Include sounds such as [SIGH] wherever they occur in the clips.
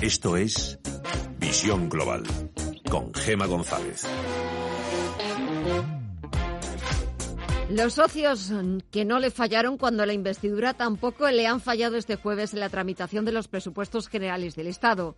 Esto es Visión Global con Gema González. Los socios que no le fallaron cuando la investidura tampoco le han fallado este jueves en la tramitación de los presupuestos generales del Estado.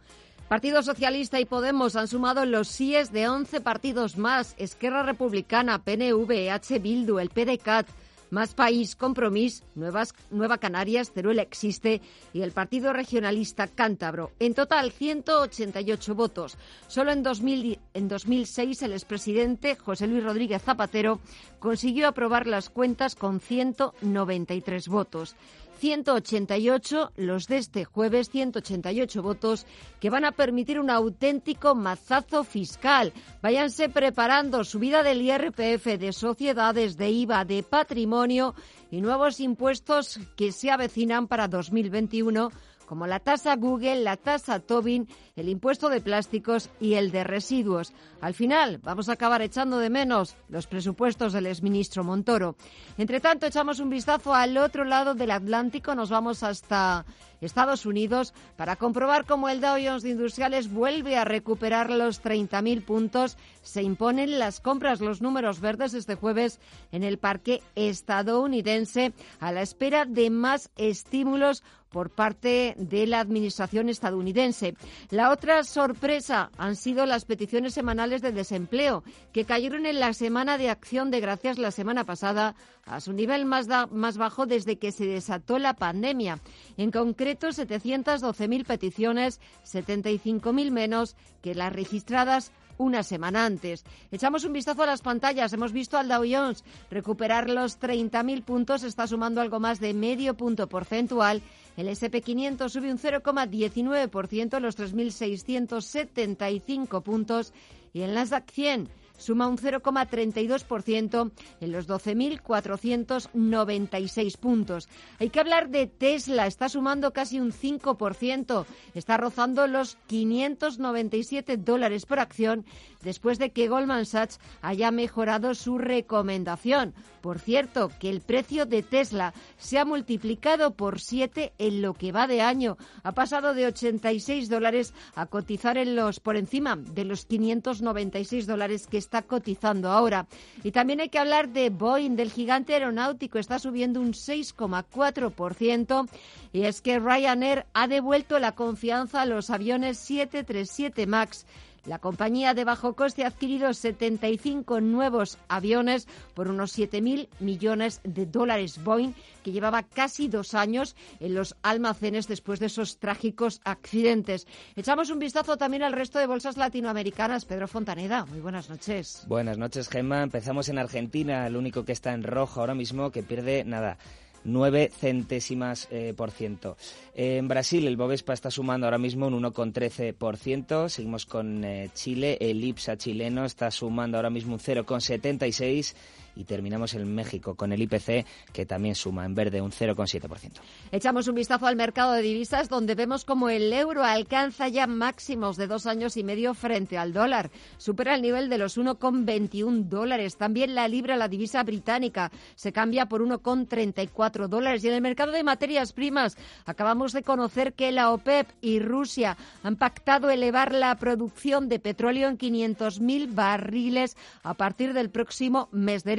Partido Socialista y Podemos han sumado los síes de 11 partidos más, Esquerra Republicana, PNV, H. Bildu, el PDCAT, más País, Compromís, Nuevas, Nueva Canarias, Teruel Existe y el Partido Regionalista Cántabro. En total, 188 votos. Solo en, 2000, en 2006 el expresidente José Luis Rodríguez Zapatero consiguió aprobar las cuentas con 193 votos. 188, los de este jueves, 188 votos que van a permitir un auténtico mazazo fiscal. Váyanse preparando subida del IRPF, de sociedades, de IVA, de patrimonio y nuevos impuestos que se avecinan para 2021 como la tasa Google, la tasa Tobin, el impuesto de plásticos y el de residuos. Al final, vamos a acabar echando de menos los presupuestos del exministro Montoro. Entre tanto, echamos un vistazo al otro lado del Atlántico, nos vamos hasta Estados Unidos para comprobar cómo el Dow Jones de Industriales vuelve a recuperar los 30.000 puntos. Se imponen las compras, los números verdes este jueves en el parque estadounidense a la espera de más estímulos por parte de la Administración estadounidense. La otra sorpresa han sido las peticiones semanales de desempleo, que cayeron en la semana de acción de gracias la semana pasada a su nivel más, más bajo desde que se desató la pandemia. En concreto, 712.000 peticiones, 75.000 menos que las registradas una semana antes. Echamos un vistazo a las pantallas. Hemos visto al Dow Jones recuperar los 30.000 puntos, está sumando algo más de medio punto porcentual. El SP500 sube un 0,19%, los 3.675 puntos. Y en Nasdaq 100 suma un 0,32% en los 12.496 puntos. Hay que hablar de Tesla, está sumando casi un 5%, está rozando los 597 dólares por acción después de que Goldman Sachs haya mejorado su recomendación. Por cierto, que el precio de Tesla se ha multiplicado por 7 en lo que va de año. Ha pasado de 86 dólares a cotizar en los por encima de los 596 dólares que cotizando ahora. Y también hay que hablar de Boeing, del gigante aeronáutico. Está subiendo un 6,4%. Y es que Ryanair ha devuelto la confianza a los aviones 737 MAX la compañía de bajo coste ha adquirido 75 nuevos aviones por unos 7.000 millones de dólares. Boeing, que llevaba casi dos años en los almacenes después de esos trágicos accidentes. Echamos un vistazo también al resto de bolsas latinoamericanas. Pedro Fontaneda, muy buenas noches. Buenas noches, Gemma. Empezamos en Argentina, el único que está en rojo ahora mismo, que pierde nada 9 centésimas eh, por ciento. En Brasil el Bovespa está sumando ahora mismo un 1,13%. Seguimos con eh, Chile. El IPSA chileno está sumando ahora mismo un 0,76% y terminamos en México con el IPC que también suma en verde un 0,7%. Echamos un vistazo al mercado de divisas donde vemos como el euro alcanza ya máximos de dos años y medio frente al dólar. Supera el nivel de los 1,21 dólares. También la libra, la divisa británica, se cambia por 1,34 dólares. Y en el mercado de materias primas acabamos de conocer que la OPEP y Rusia han pactado elevar la producción de petróleo en 500.000 barriles a partir del próximo mes de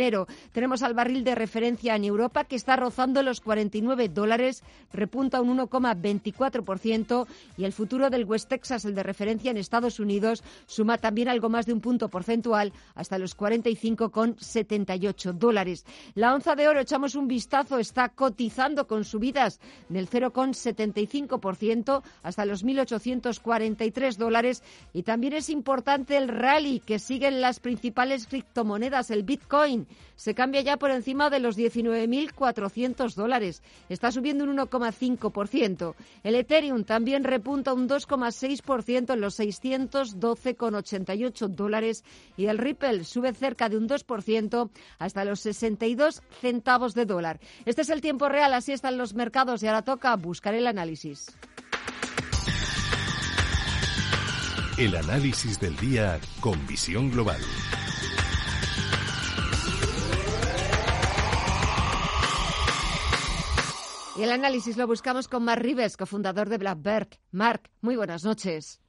tenemos al barril de referencia en Europa que está rozando los 49 dólares, repunta un 1,24% y el futuro del West Texas, el de referencia en Estados Unidos, suma también algo más de un punto porcentual hasta los 45,78 dólares. La onza de oro, echamos un vistazo, está cotizando con subidas del 0,75% hasta los 1.843 dólares. Y también es importante el rally que siguen las principales criptomonedas, el Bitcoin se cambia ya por encima de los 19.400 dólares. Está subiendo un 1,5%. El Ethereum también repunta un 2,6% en los 612,88 dólares y el Ripple sube cerca de un 2% hasta los 62 centavos de dólar. Este es el tiempo real, así están los mercados y ahora toca buscar el análisis. El análisis del día con visión global. Y el análisis lo buscamos con Mark Rives, cofundador de Blackbird. Mark, muy buenas noches.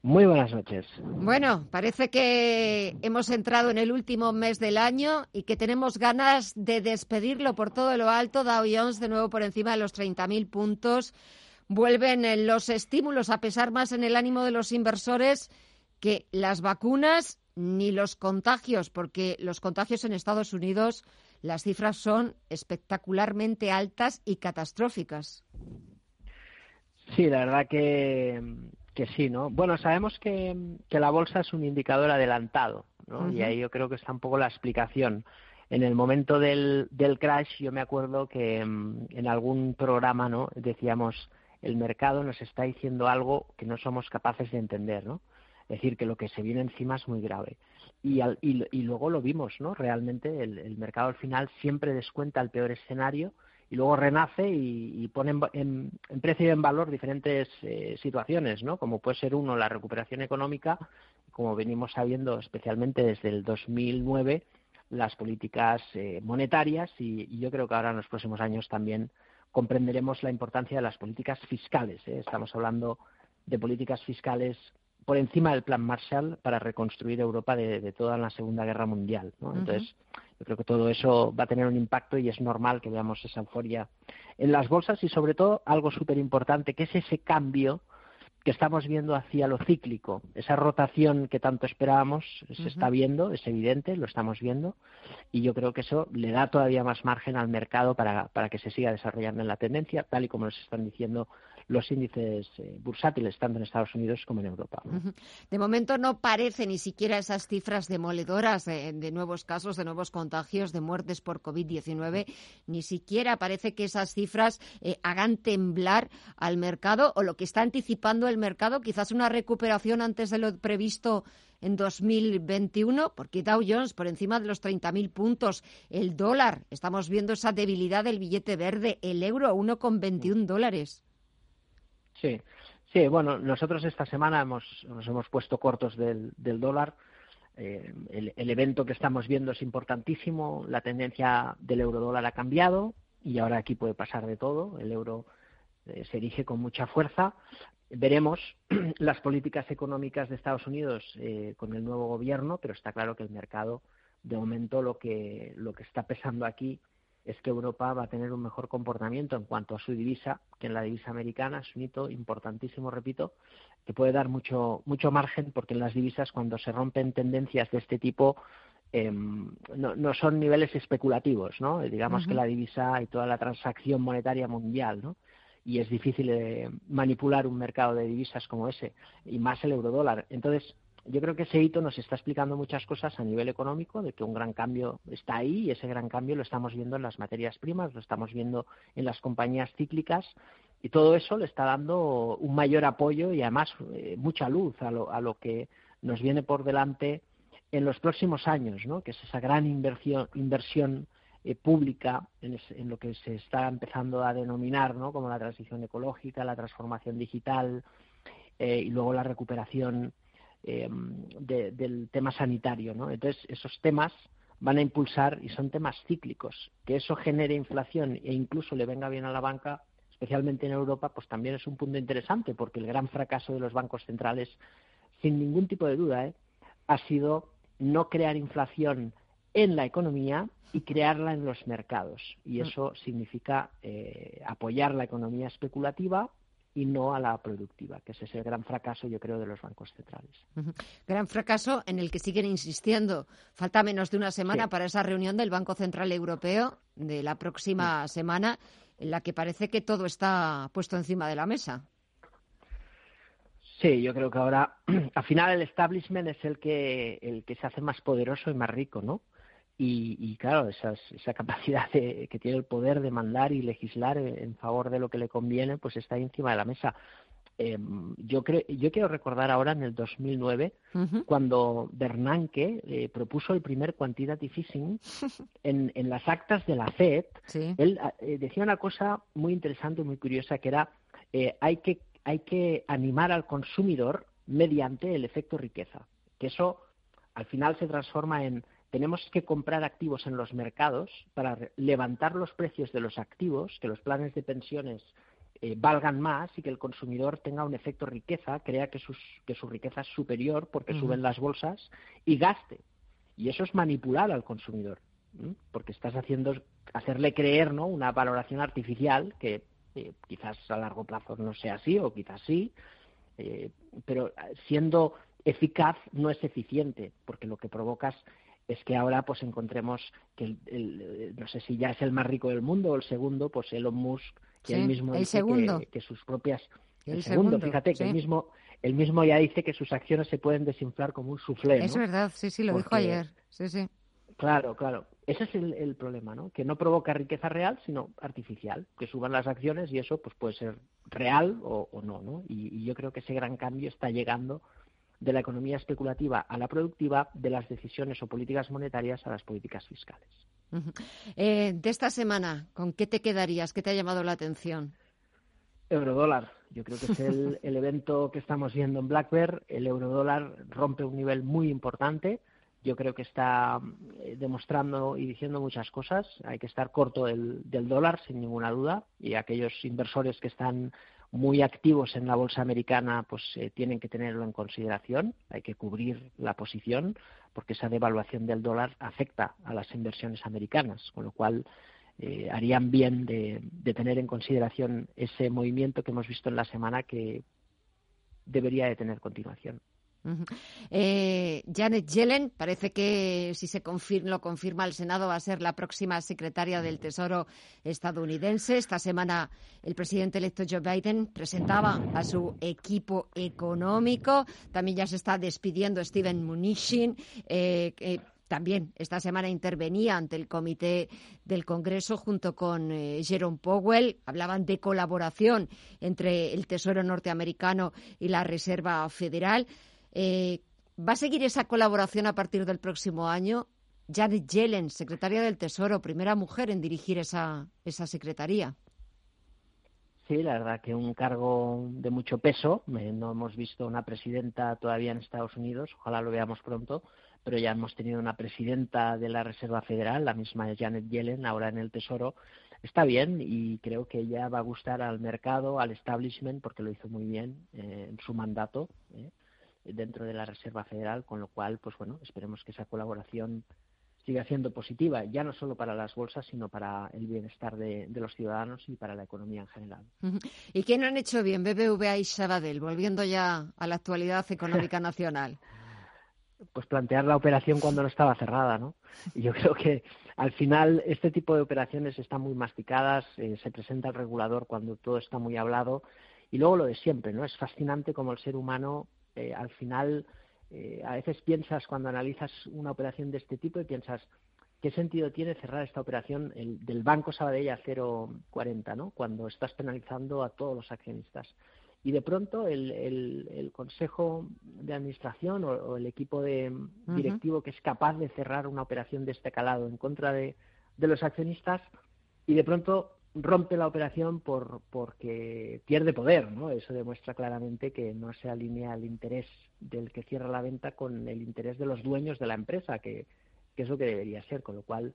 Muy buenas noches. Bueno, parece que hemos entrado en el último mes del año y que tenemos ganas de despedirlo por todo lo alto. Dow Jones de nuevo por encima de los 30.000 puntos. Vuelven los estímulos a pesar más en el ánimo de los inversores que las vacunas ni los contagios, porque los contagios en Estados Unidos, las cifras son espectacularmente altas y catastróficas. Sí, la verdad que que sí, ¿no? Bueno, sabemos que, la bolsa es un indicador adelantado, ¿no? Y ahí yo creo que está un poco la explicación. En el momento del, del crash, yo me acuerdo que mm, en algún programa, ¿no? Decíamos, el mercado nos está diciendo algo que no somos capaces de entender, ¿no? Es decir, que lo que se viene encima es muy grave. Y, y, luego lo vimos, ¿no? Realmente el, mercado al final siempre descuenta el peor escenario y luego renace y, pone en, precio y en valor diferentes eh, situaciones, ¿no? Como puede ser uno la recuperación económica, como venimos sabiendo especialmente desde el 2009 las políticas eh, monetarias y, yo creo que ahora en los próximos años también comprenderemos la importancia de las políticas fiscales. ¿eh? Estamos hablando de políticas fiscales por encima del plan Marshall para reconstruir Europa de, toda la Segunda Guerra Mundial. Entonces, yo creo que todo eso va a tener un impacto y es normal que veamos esa euforia en las bolsas y, sobre todo, algo súper importante, que es ese cambio que estamos viendo hacia lo cíclico. Esa rotación que tanto esperábamos se está viendo, es evidente, lo estamos viendo, y yo creo que eso le da todavía más margen al mercado para, para que se siga desarrollando en la tendencia, tal y como nos están diciendo los índices eh, bursátiles, tanto en Estados Unidos como en Europa. De momento no parece ni siquiera esas cifras demoledoras de, nuevos casos, de nuevos contagios, de muertes por COVID-19, ni siquiera parece que esas cifras eh, hagan temblar al mercado o lo que está anticipando el mercado, quizás una recuperación antes de lo previsto en 2021, porque Dow Jones por encima de los 30.000 puntos, el dólar, estamos viendo esa debilidad del billete verde, el euro a 1,21 dólares. Sí, sí, bueno, nosotros esta semana hemos, nos hemos puesto cortos del, del dólar. Eh, el, evento que estamos viendo es importantísimo. La tendencia del euro dólar ha cambiado y ahora aquí puede pasar de todo. El euro eh, se erige con mucha fuerza. Veremos [CLEARS THROAT] las políticas económicas de Estados Unidos eh, con el nuevo gobierno, pero está claro que el mercado, de momento, lo que, lo que está pesando aquí es que Europa va a tener un mejor comportamiento en cuanto a su divisa que en la divisa americana. Es un hito importantísimo, repito, que puede dar mucho, mucho margen porque en las divisas cuando se rompen tendencias de este tipo em, no, son niveles especulativos, ¿no? Digamos que la divisa y toda la transacción monetaria mundial, ¿no? Y es difícil eh, manipular un mercado de divisas como ese, y más el eurodólar. Entonces, yo creo que ese hito nos está explicando muchas cosas a nivel económico, de que un gran cambio está ahí y ese gran cambio lo estamos viendo en las materias primas, lo estamos viendo en las compañías cíclicas y todo eso le está dando un mayor apoyo y además eh, mucha luz a lo, a lo que nos viene por delante en los próximos años, ¿no? que es esa gran inversión, inversión eh, pública en, lo que se está empezando a denominar ¿no? como la transición ecológica, la transformación digital eh, y luego la recuperación eh, del tema sanitario. ¿no? Entonces, esos temas van a impulsar y son temas cíclicos. Que eso genere inflación e incluso le venga bien a la banca, especialmente en Europa, pues también es un punto interesante, porque el gran fracaso de los bancos centrales, sin ningún tipo de duda, ¿eh? ha sido no crear inflación en la economía y crearla en los mercados. Y mm. eso significa eh, apoyar la economía especulativa y no a la productiva, que ese es el gran fracaso, yo creo, de los bancos centrales. Gran fracaso en el que siguen insistiendo. Falta menos de una semana para esa reunión del Banco Central Europeo de la próxima semana, en la que parece que todo está puesto encima de la mesa. Sí, yo creo que ahora, [CLEARS THROAT] al final, el establishment es el que, el que se hace más poderoso y más rico, ¿no? Y, claro, esa [LAUGHS] capacidad de, que tiene el poder de mandar y legislar en favor de lo que le conviene, pues está encima de la mesa. Eh, yo, creo, yo quiero recordar ahora en el 2009, cuando Bernanke eh, propuso el primer quantitative easing [LAUGHS] en, en las actas de la FED, él eh, decía una cosa muy interesante y muy curiosa, que era hay, que, hay que animar al consumidor mediante el efecto riqueza, que eso al final se transforma en tenemos que comprar activos en los mercados para levantar los precios de los activos, que los planes de pensiones eh, valgan más y que el consumidor tenga un efecto riqueza, crea que, sus, que su riqueza es superior porque suben las bolsas y gaste. Y eso es manipular al consumidor, porque estás haciendo hacerle creer ¿no? una valoración artificial que eh, quizás a largo plazo no sea así o quizás sí, eh, pero siendo eficaz no es eficiente, porque lo que provocas es que ahora pues encontremos que el, no sé si ya es el más rico del mundo o el segundo, pues Elon Musk, que él mismo dice Que, sus propias el, segundo, fíjate que el mismo el mismo ya dice que sus acciones se pueden desinflar como un suflé. Es verdad, sí, sí, lo dijo ayer. Sí, sí. Claro, claro. Ese es el, problema, ¿no? Que no provoca riqueza real, sino artificial. Que suban las acciones y eso pues puede ser real o, no, ¿no? y, yo creo que ese gran cambio está llegando de la economía especulativa a la productiva, de las decisiones o políticas monetarias a las políticas fiscales. Eh, de esta semana, ¿con qué te quedarías? ¿Qué te ha llamado la atención? Eurodólar. Yo creo que es [LAUGHS] el, evento que estamos viendo en Black Bear. El eurodólar rompe un nivel muy importante. Yo creo que está eh, demostrando y diciendo muchas cosas. Hay que estar corto del dólar, sin ninguna duda. Y aquellos inversores que están muy activos en la bolsa americana, pues eh, tienen que tenerlo en consideración. Hay que cubrir la posición porque esa devaluación del dólar afecta a las inversiones americanas, con lo cual eh, harían bien de, de, tener en consideración ese movimiento que hemos visto en la semana que debería de tener continuación. Eh, Janet Yellen parece que si se lo confirma el Senado va a ser la próxima secretaria del Tesoro estadounidense. Esta semana el presidente electo Joe Biden presentaba a su equipo económico. También ya se está despidiendo Steven Mnuchin. Eh, también esta semana intervenía ante el comité del Congreso junto con eh, Jerome Powell. Hablaban de colaboración entre el Tesoro norteamericano y la Reserva Federal. Eh, ¿Va a seguir esa colaboración a partir del próximo año? Janet Yellen, secretaria del Tesoro, primera mujer en dirigir esa, esa secretaría. Sí, la verdad que un cargo de mucho peso. No hemos visto una presidenta todavía en Estados Unidos, ojalá lo veamos pronto, pero ya hemos tenido una presidenta de la Reserva Federal, la misma Janet Yellen, ahora en el Tesoro. Está bien y creo que ella va a gustar al mercado, al establishment, porque lo hizo muy bien eh, en su mandato. ¿eh? Dentro de la Reserva Federal, con lo cual, pues bueno, esperemos que esa colaboración siga siendo positiva, ya no solo para las bolsas, sino para el bienestar de, los ciudadanos y para la economía en general. ¿Y qué no han hecho bien BBVA y Sabadell, volviendo ya a la actualidad económica [LAUGHS] nacional? pues plantear la operación cuando no estaba cerrada, ¿no? Y yo creo que al final este tipo de operaciones están muy masticadas, eh, se presenta el regulador cuando todo está muy hablado y luego lo de siempre, ¿no? Es fascinante como el ser humano eh, al final eh, a veces piensas cuando analizas una operación de este tipo y piensas qué sentido tiene cerrar esta operación el, del Banco Sabadell a 0,40, ¿no? Cuando estás penalizando a todos los accionistas. Y de pronto el, el, Consejo de Administración o, el equipo de, directivo que es capaz de cerrar una operación de este calado en contra de, de los accionistas y de pronto rompe la operación por, porque pierde poder, ¿no? Eso demuestra claramente que no se alinea el interés del que cierra la venta con el interés de los dueños de la empresa, que, es lo que debería ser, con lo cual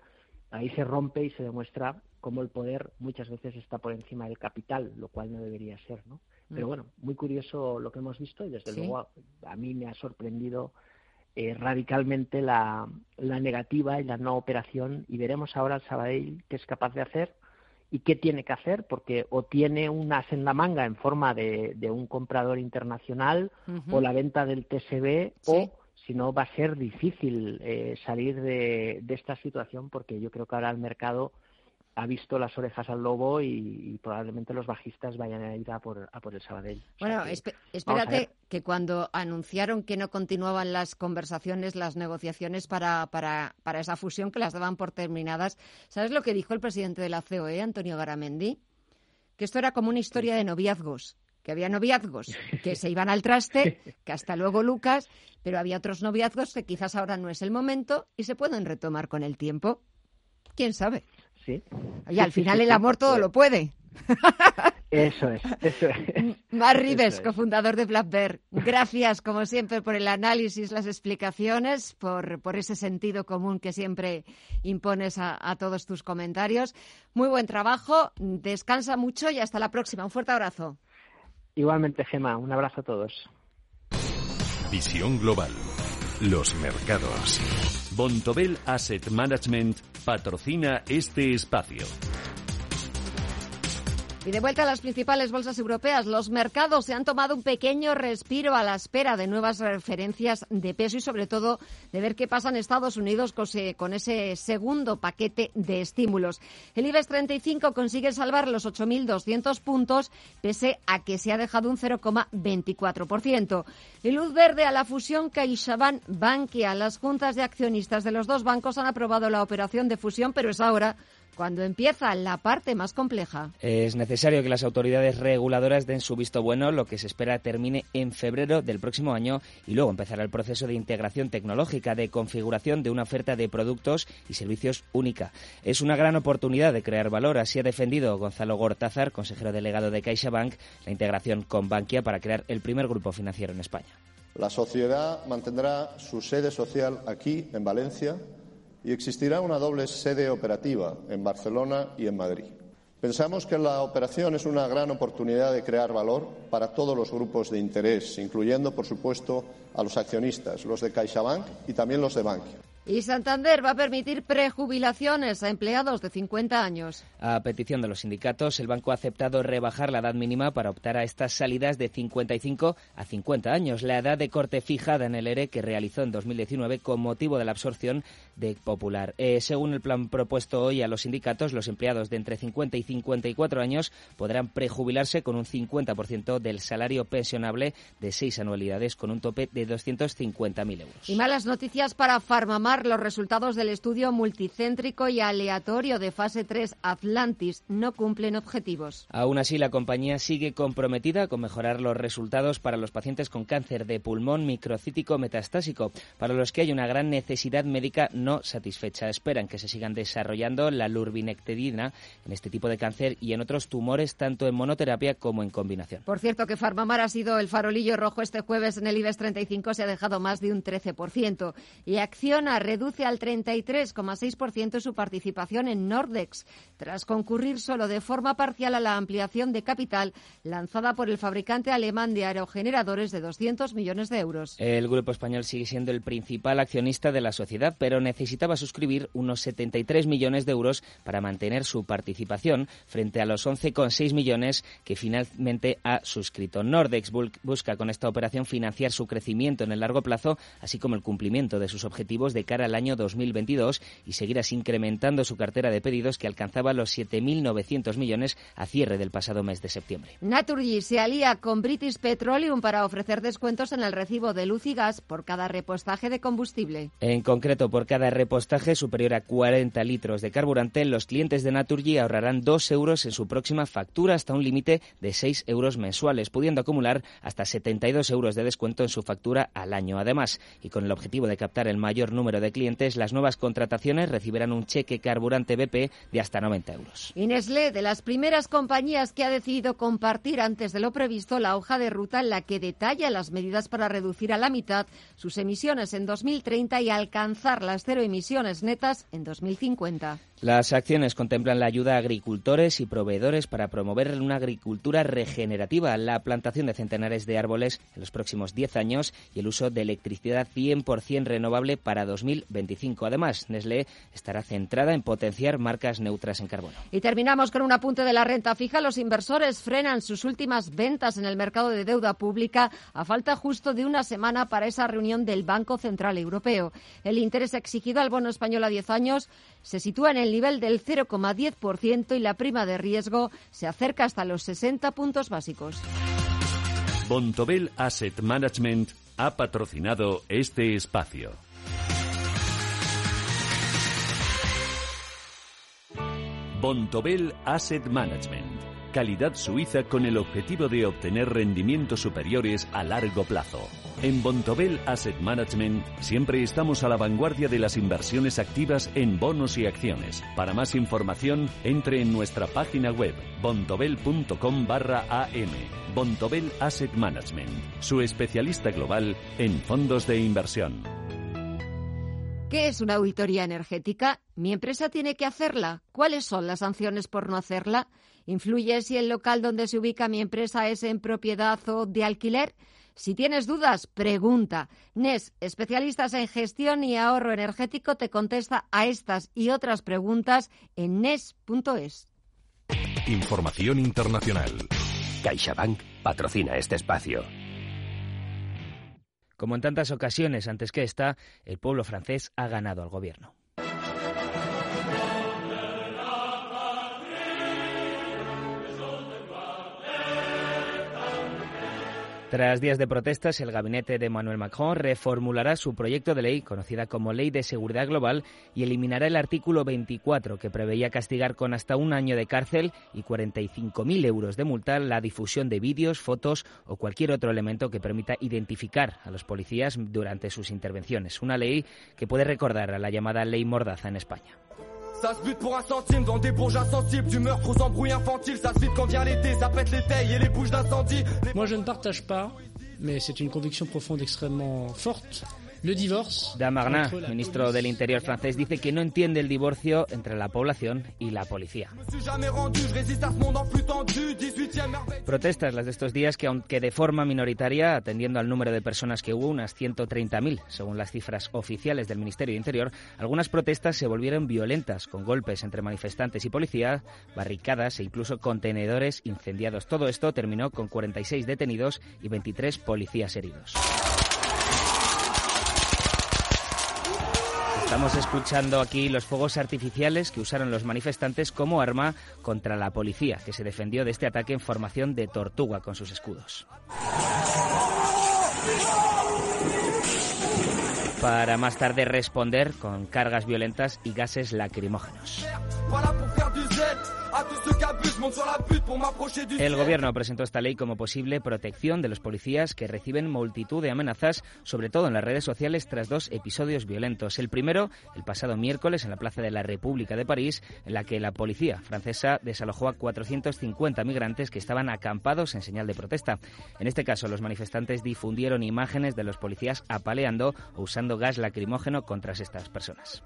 ahí se rompe y se demuestra cómo el poder muchas veces está por encima del capital, lo cual no debería ser, ¿no? Pero mm. bueno, muy curioso lo que hemos visto y desde luego a, mí me ha sorprendido eh, radicalmente la, la negativa y la no operación y veremos ahora el Sabadell qué es capaz de hacer y qué tiene que hacer, porque o tiene un as en la manga en forma de, un comprador internacional o la venta del TSB o si no va a ser difícil eh, salir de, de, esta situación porque yo creo que ahora el mercado ha visto las orejas al lobo y, probablemente los bajistas vayan a ir a por, a por el Sabadell. Bueno, espérate que cuando anunciaron que no continuaban las conversaciones, las negociaciones para, para, para esa fusión, que las daban por terminadas, ¿sabes lo que dijo el presidente de la COE, Antonio Garamendi? Que esto era como una historia de noviazgos que había noviazgos que se iban al traste, [LAUGHS] que hasta luego Lucas, pero había otros noviazgos que quizás ahora no es el momento y se pueden retomar con el tiempo. ¿Quién sabe? Sí. Y al final el amor todo lo puede. Eso es, eso es. [LAUGHS] Mar Rives, cofundador de Black Bear. Gracias, como siempre, por el análisis, las explicaciones, por, por ese sentido común que siempre impones a, a todos tus comentarios. Muy buen trabajo, descansa mucho y hasta la próxima. Un fuerte abrazo. Igualmente, Gema, un abrazo a todos. Visión Global. Los mercados. Bontobel Asset Management patrocina este espacio. Y de vuelta a las principales bolsas europeas, los mercados se han tomado un pequeño respiro a la espera de nuevas referencias de peso y sobre todo de ver qué pasa en Estados Unidos con ese segundo paquete de estímulos. El IBEX 35 consigue salvar los 8.200 puntos pese a que se ha dejado un 0,24%. Y luz verde a la fusión CaixaBank Bankia. Las juntas de accionistas de los dos bancos han aprobado la operación de fusión, pero es ahora cuando empieza la parte más compleja. Es necesario que las autoridades reguladoras den su visto bueno, lo que se espera termine en febrero del próximo año y luego empezará el proceso de integración tecnológica, de configuración de una oferta de productos y servicios única. Es una gran oportunidad de crear valor, así ha defendido Gonzalo Gortázar, consejero delegado de CaixaBank, la integración con Bankia para crear el primer grupo financiero en España. La sociedad mantendrá su sede social aquí, en Valencia, y existirá una doble sede operativa en Barcelona y en Madrid. Pensamos que la operación es una gran oportunidad de crear valor para todos los grupos de interés, incluyendo, por supuesto, a los accionistas, los de CaixaBank y también los de Bankia. Y Santander va a permitir prejubilaciones a empleados de 50 años. A petición de los sindicatos, el banco ha aceptado rebajar la edad mínima para optar a estas salidas de 55 a 50 años, la edad de corte fijada en el ERE que realizó en 2019 con motivo de la absorción de Popular. Eh, según el plan propuesto hoy a los sindicatos, los empleados de entre 50 y 54 años podrán prejubilarse con un 50% del salario pensionable de seis anualidades con un tope de 250.000 euros. Y malas noticias para Farmamar los resultados del estudio multicéntrico y aleatorio de fase 3 Atlantis no cumplen objetivos. Aún así, la compañía sigue comprometida con mejorar los resultados para los pacientes con cáncer de pulmón microcítico metastásico, para los que hay una gran necesidad médica no satisfecha. Esperan que se sigan desarrollando la lurbinectedina en este tipo de cáncer y en otros tumores, tanto en monoterapia como en combinación. Por cierto, que Farmamar ha sido el farolillo rojo este jueves en el IBEX 35, se ha dejado más de un 13%. Y Acciona reduce al 33,6% su participación en Nordex, tras concurrir solo de forma parcial a la ampliación de capital lanzada por el fabricante alemán de aerogeneradores de 200 millones de euros. El grupo español sigue siendo el principal accionista de la sociedad, pero necesitaba suscribir unos 73 millones de euros para mantener su participación frente a los 11,6 millones que finalmente ha suscrito. Nordex busca con esta operación financiar su crecimiento en el largo plazo, así como el cumplimiento de sus objetivos de cara al año 2022 y seguir así incrementando su cartera de pedidos que alcanzaba los 7.900 millones a cierre del pasado mes de septiembre. Naturgy se alía con British Petroleum para ofrecer descuentos en el recibo de luz y gas por cada repostaje de combustible. En concreto, por cada repostaje superior a 40 litros de carburante, los clientes de Naturgy ahorrarán 2 euros en su próxima factura hasta un límite de 6 euros mensuales, pudiendo acumular hasta 72 euros de descuento en su factura al año. Además, y con el objetivo de captar el mayor número de clientes, las nuevas contrataciones recibirán un cheque carburante BP de hasta 90 euros. Y Nestlé, de las primeras compañías que ha decidido compartir antes de lo previsto la hoja de ruta en la que detalla las medidas para reducir a la mitad sus emisiones en 2030 y alcanzar las cero emisiones netas en 2050. Las acciones contemplan la ayuda a agricultores y proveedores para promover una agricultura regenerativa, la plantación de centenares de árboles en los próximos 10 años y el uso de electricidad 100% renovable para 2025. Además, Nestlé estará centrada en potenciar marcas neutras en carbono. Y terminamos con un apunte de la renta fija. Los inversores frenan sus últimas ventas en el mercado de deuda pública a falta justo de una semana para esa reunión del Banco Central Europeo. El interés exigido al bono español a 10 años se sitúa en el nivel del 0,10% y la prima de riesgo se acerca hasta los 60 puntos básicos. Bontobel Asset Management ha patrocinado este espacio. Bontobel Asset Management calidad suiza con el objetivo de obtener rendimientos superiores a largo plazo. En Bontobel Asset Management siempre estamos a la vanguardia de las inversiones activas en bonos y acciones. Para más información, entre en nuestra página web bontobel.com barra am. Bontobel Asset Management, su especialista global en fondos de inversión. ¿Qué es una auditoría energética? ¿Mi empresa tiene que hacerla? ¿Cuáles son las sanciones por no hacerla? ¿Influye si el local donde se ubica mi empresa es en propiedad o de alquiler? Si tienes dudas, pregunta. NES, especialistas en gestión y ahorro energético, te contesta a estas y otras preguntas en NES.es. Información internacional. CaixaBank patrocina este espacio. Como en tantas ocasiones antes que esta, el pueblo francés ha ganado al gobierno. Tras días de protestas, el gabinete de Emmanuel Macron reformulará su proyecto de ley, conocida como Ley de Seguridad Global, y eliminará el artículo 24, que preveía castigar con hasta un año de cárcel y 45.000 euros de multa la difusión de vídeos, fotos o cualquier otro elemento que permita identificar a los policías durante sus intervenciones. Una ley que puede recordar a la llamada Ley Mordaza en España. Ça se bute pour un centime dans des bourges insensibles, du meurtre aux embrouilles infantiles. Ça se vide quand vient l'été, ça pète les tailles et les bouches d'incendie. Moi je ne partage pas, mais c'est une conviction profonde extrêmement forte. Le divorce. Damarna, ministro del Interior francés, dice que no entiende el divorcio entre la población y la policía. Protestas las de estos días que, aunque de forma minoritaria, atendiendo al número de personas que hubo, unas 130.000, según las cifras oficiales del Ministerio de Interior, algunas protestas se volvieron violentas, con golpes entre manifestantes y policía, barricadas e incluso contenedores incendiados. Todo esto terminó con 46 detenidos y 23 policías heridos. Estamos escuchando aquí los fuegos artificiales que usaron los manifestantes como arma contra la policía, que se defendió de este ataque en formación de tortuga con sus escudos. Para más tarde responder con cargas violentas y gases lacrimógenos. El gobierno presentó esta ley como posible protección de los policías que reciben multitud de amenazas, sobre todo en las redes sociales, tras dos episodios violentos. El primero, el pasado miércoles, en la Plaza de la República de París, en la que la policía francesa desalojó a 450 migrantes que estaban acampados en señal de protesta. En este caso, los manifestantes difundieron imágenes de los policías apaleando o usando gas lacrimógeno contra estas personas.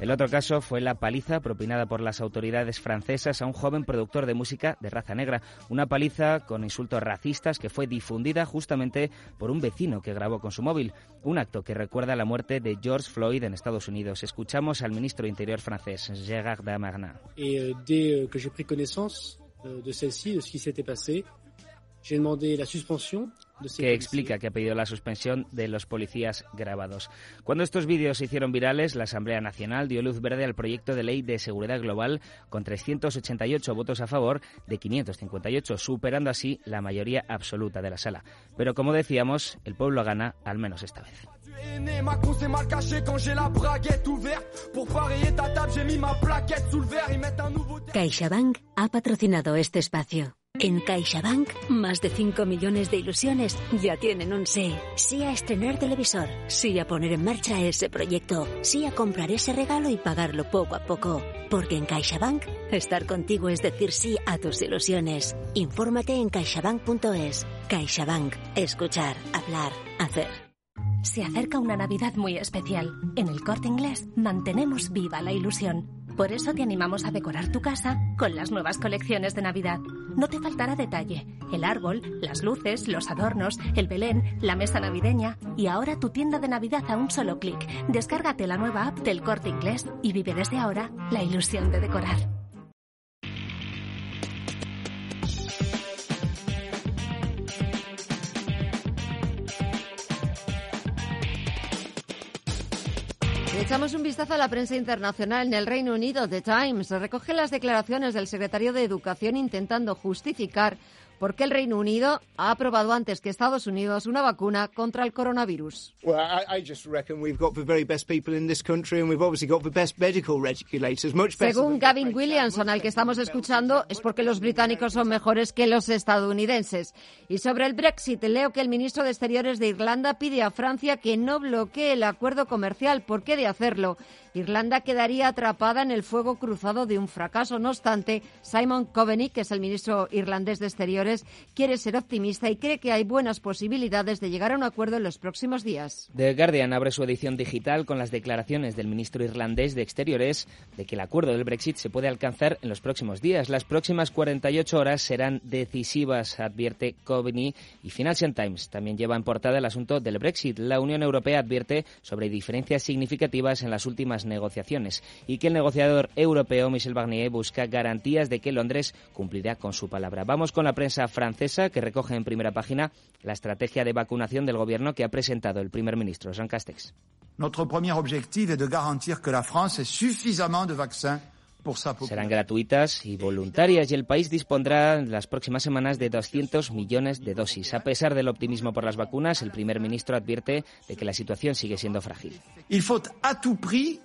El otro caso fue la paliza propinada por las autoridades francesas a un joven productor de música de raza negra. Una paliza con insultos racistas que fue difundida justamente por un vecino que grabó con su móvil. Un acto que recuerda la muerte de George Floyd en Estados Unidos. Escuchamos al ministro de Interior francés, Gérard Darmanin. Et euh, dès euh, que j'ai pris connaissance euh, de celle-ci, de ce qui s'était passé, j'ai demandé la suspension que explica que ha pedido la suspensión de los policías grabados. Cuando estos vídeos se hicieron virales, la Asamblea Nacional dio luz verde al proyecto de ley de seguridad global con 388 votos a favor de 558, superando así la mayoría absoluta de la sala. Pero como decíamos, el pueblo gana al menos esta vez. CaixaBank ha patrocinado este espacio. En CaixaBank, más de 5 millones de ilusiones ya tienen un sí. Sí a estrenar televisor, sí a poner en marcha ese proyecto, sí a comprar ese regalo y pagarlo poco a poco. Porque en CaixaBank, estar contigo es decir sí a tus ilusiones. Infórmate en caixabank.es. CaixaBank. Escuchar, hablar, hacer. Se acerca una Navidad muy especial. En el corte inglés mantenemos viva la ilusión. Por eso te animamos a decorar tu casa con las nuevas colecciones de Navidad. No te faltará detalle. El árbol, las luces, los adornos, el Belén, la mesa navideña y ahora tu tienda de Navidad a un solo clic. Descárgate la nueva app del corte inglés y vive desde ahora la ilusión de decorar. Echamos un vistazo a la prensa internacional. En el Reino Unido, The Times recoge las declaraciones del secretario de Educación intentando justificar porque el Reino Unido ha aprobado antes que Estados Unidos una vacuna contra el coronavirus. Según Gavin Williamson, al que estamos escuchando, es porque los británicos son mejores que los estadounidenses. Y sobre el Brexit, leo que el ministro de Exteriores de Irlanda pide a Francia que no bloquee el acuerdo comercial. ¿Por qué de hacerlo? Irlanda quedaría atrapada en el fuego cruzado de un fracaso. No obstante, Simon Coveney, que es el ministro irlandés de Exteriores, quiere ser optimista y cree que hay buenas posibilidades de llegar a un acuerdo en los próximos días. The Guardian abre su edición digital con las declaraciones del ministro irlandés de Exteriores de que el acuerdo del Brexit se puede alcanzar en los próximos días. Las próximas 48 horas serán decisivas, advierte Coveney y Financial Times. También lleva en portada el asunto del Brexit. La Unión Europea advierte sobre diferencias significativas en las últimas negociaciones y que el negociador europeo Michel Barnier busca garantías de que Londres cumplirá con su palabra. Vamos con la prensa francesa que recoge en primera página la estrategia de vacunación del gobierno que ha presentado el primer ministro Jean Castex. Notre premier objectif est de garantir que la France ait suffisamment de vaccins Serán gratuitas y voluntarias y el país dispondrá en las próximas semanas de 200 millones de dosis. A pesar del optimismo por las vacunas, el primer ministro advierte de que la situación sigue siendo frágil. Il faut à tout prix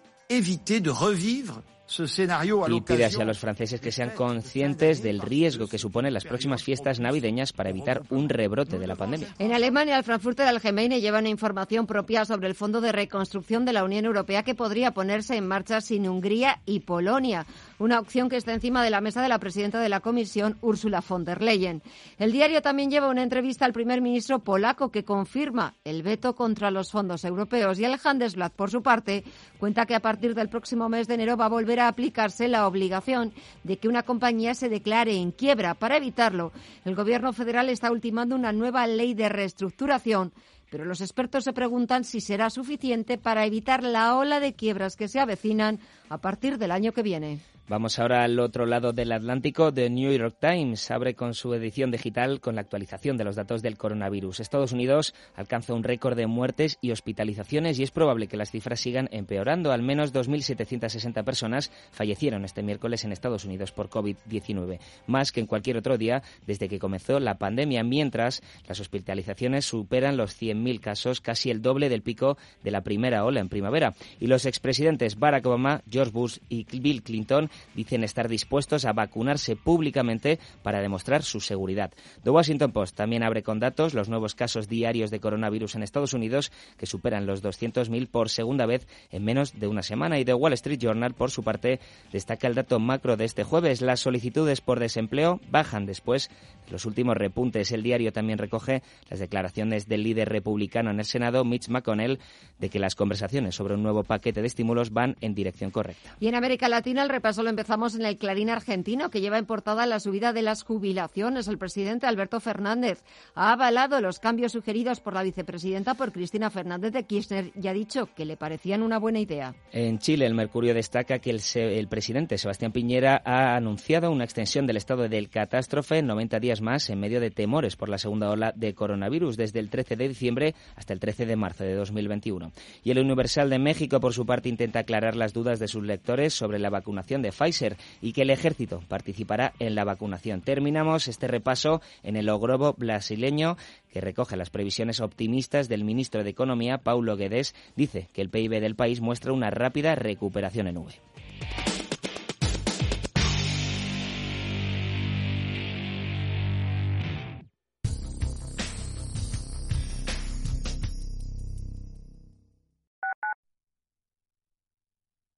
y pide así a los franceses que sean conscientes del riesgo que suponen las próximas fiestas navideñas para evitar un rebrote de la pandemia. En Alemania, el Frankfurter Allgemeine lleva una información propia sobre el Fondo de Reconstrucción de la Unión Europea que podría ponerse en marcha sin Hungría y Polonia, una opción que está encima de la mesa de la presidenta de la Comisión, Ursula von der Leyen. El diario también lleva una entrevista al primer ministro polaco que confirma el veto contra los fondos europeos y el Handelsblatt, por su parte, cuenta que a partir del próximo mes de enero va a volver a aplicarse la obligación de que una compañía se declare en quiebra. Para evitarlo, el Gobierno federal está ultimando una nueva ley de reestructuración pero los expertos se preguntan si será suficiente para evitar la ola de quiebras que se avecinan a partir del año que viene. Vamos ahora al otro lado del Atlántico. The New York Times abre con su edición digital con la actualización de los datos del coronavirus. Estados Unidos alcanza un récord de muertes y hospitalizaciones y es probable que las cifras sigan empeorando. Al menos 2.760 personas fallecieron este miércoles en Estados Unidos por COVID-19, más que en cualquier otro día desde que comenzó la pandemia, mientras las hospitalizaciones superan los 100.000 casos, casi el doble del pico de la primera ola en primavera. Y los expresidentes Barack Obama, George Bush y Bill Clinton dicen estar dispuestos a vacunarse públicamente para demostrar su seguridad. The Washington Post también abre con datos los nuevos casos diarios de coronavirus en Estados Unidos que superan los 200.000 por segunda vez en menos de una semana. Y The Wall Street Journal, por su parte, destaca el dato macro de este jueves. Las solicitudes por desempleo bajan después de los últimos repuntes. El diario también recoge las declaraciones del líder republicano en el Senado, Mitch McConnell, de que las conversaciones sobre un nuevo paquete de estímulos van en dirección correcta. Y en América Latina el repaso lo empezamos en el Clarín argentino, que lleva en portada la subida de las jubilaciones. El presidente Alberto Fernández ha avalado los cambios sugeridos por la vicepresidenta por Cristina Fernández de Kirchner y ha dicho que le parecían una buena idea. En Chile, el Mercurio destaca que el, el presidente Sebastián Piñera ha anunciado una extensión del estado del catástrofe en 90 días más en medio de temores por la segunda ola de coronavirus desde el 13 de diciembre hasta el 13 de marzo de 2021. Y el Universal de México, por su parte, intenta aclarar las dudas de sus lectores sobre la vacunación de Pfizer y que el ejército participará en la vacunación. Terminamos este repaso en el Ogrobo brasileño que recoge las previsiones optimistas del ministro de Economía, Paulo Guedes. Dice que el PIB del país muestra una rápida recuperación en V.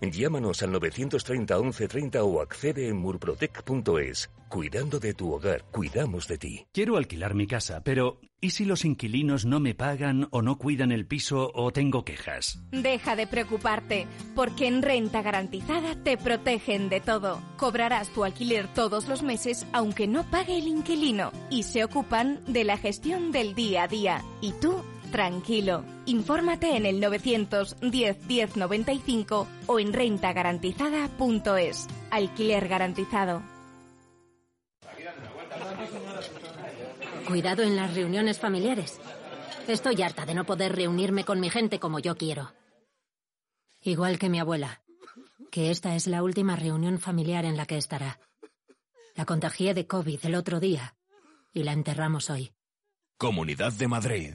Llámanos al 930 1130 o accede en murprotec.es. Cuidando de tu hogar, cuidamos de ti. Quiero alquilar mi casa, pero ¿y si los inquilinos no me pagan o no cuidan el piso o tengo quejas? Deja de preocuparte, porque en Renta Garantizada te protegen de todo. Cobrarás tu alquiler todos los meses aunque no pague el inquilino y se ocupan de la gestión del día a día. Y tú tranquilo. Infórmate en el 910 1095 o en rentagarantizada.es. Alquiler garantizado. Cuidado en las reuniones familiares. Estoy harta de no poder reunirme con mi gente como yo quiero. Igual que mi abuela, que esta es la última reunión familiar en la que estará. La contagié de COVID el otro día y la enterramos hoy. Comunidad de Madrid.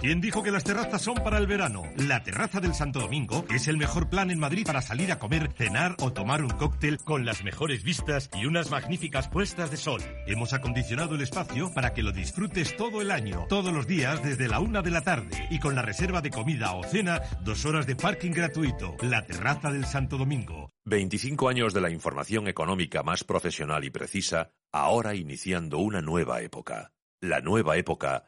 ¿Quién dijo que las terrazas son para el verano? La Terraza del Santo Domingo es el mejor plan en Madrid para salir a comer, cenar o tomar un cóctel con las mejores vistas y unas magníficas puestas de sol. Hemos acondicionado el espacio para que lo disfrutes todo el año, todos los días desde la una de la tarde y con la reserva de comida o cena, dos horas de parking gratuito. La Terraza del Santo Domingo. 25 años de la información económica más profesional y precisa, ahora iniciando una nueva época. La nueva época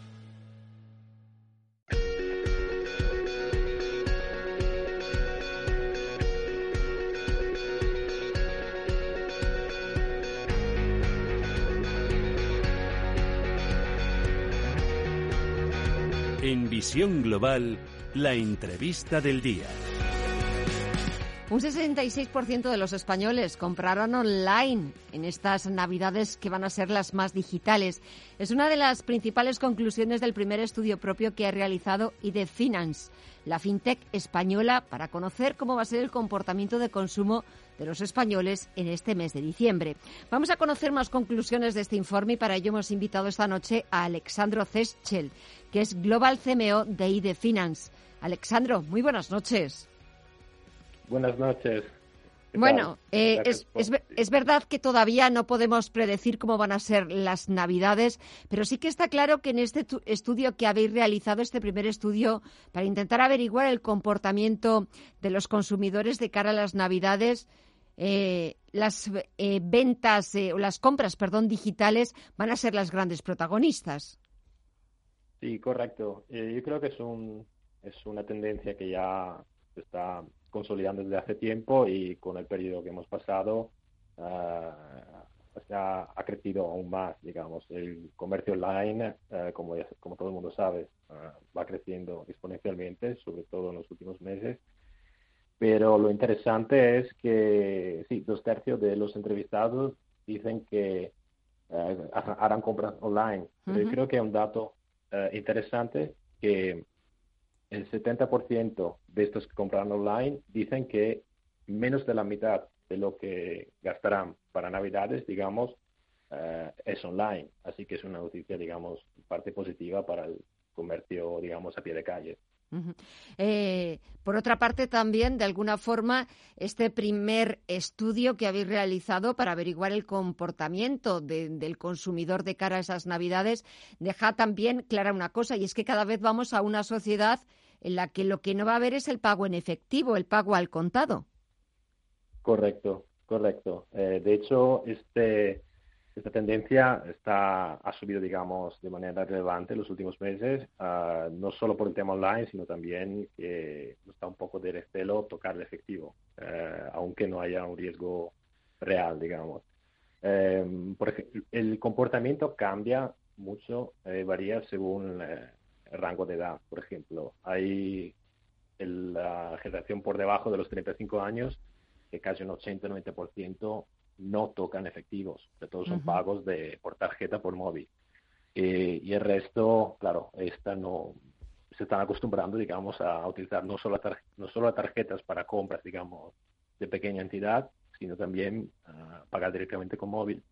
En Visión Global, la entrevista del día. Un 66% de los españoles compraron online en estas navidades que van a ser las más digitales. Es una de las principales conclusiones del primer estudio propio que ha realizado ID Finance, la fintech española, para conocer cómo va a ser el comportamiento de consumo de los españoles en este mes de diciembre. Vamos a conocer más conclusiones de este informe y para ello hemos invitado esta noche a Alexandro Ceschel, que es Global CMO de ID Finance. Alexandro, muy buenas noches. Buenas noches. Bueno, eh, es, es, verdad que todavía no podemos predecir cómo van a ser las Navidades, pero sí que está claro que en este estudio que habéis realizado, este primer estudio, para intentar averiguar el comportamiento de los consumidores de cara a las Navidades, eh, las eh, ventas o las compras, perdón, digitales van a ser las grandes protagonistas. Sí, correcto. yo creo que es, un, es una tendencia que ya está consolidando desde hace tiempo y con el periodo que hemos pasado uh, ha, crecido aún más, digamos. El comercio online, uh, como, como todo el mundo sabe, uh, va creciendo exponencialmente, sobre todo en los últimos meses. Pero lo interesante es que, sí, dos tercios de los entrevistados dicen que harán compras online. Pero yo creo que es un dato interesante que el 70% de estos que compran online dicen que menos de la mitad de lo que gastarán para Navidades, digamos, eh, es online. Así que es una noticia, digamos, parte positiva para el comercio, digamos, a pie de calle. Eh, por otra parte, también, de alguna forma, este primer estudio que habéis realizado para averiguar el comportamiento del consumidor de cara a esas Navidades deja también clara una cosa, y es que cada vez vamos a una sociedad en la que lo que no va a haber es el pago en efectivo, el pago al contado. Correcto, correcto. Eh, de hecho, este, esta tendencia está, ha subido, digamos, de manera relevante en los últimos meses, ah, no solo por el tema online, sino también que está un poco de recelo tocar el efectivo, eh, aunque no haya un riesgo real, digamos. Eh, por ejemplo, el comportamiento cambia mucho, varía según rango de edad, por ejemplo. Hay la generación por debajo de los 35 años que casi un 80-90% no tocan efectivos, de todos son pagos de por tarjeta, por móvil. Eh, y el resto, claro, esta no se están acostumbrando, digamos, a utilizar no solo, no solo tarjetas para compras, digamos, de pequeña entidad, sino también a pagar directamente con móvil.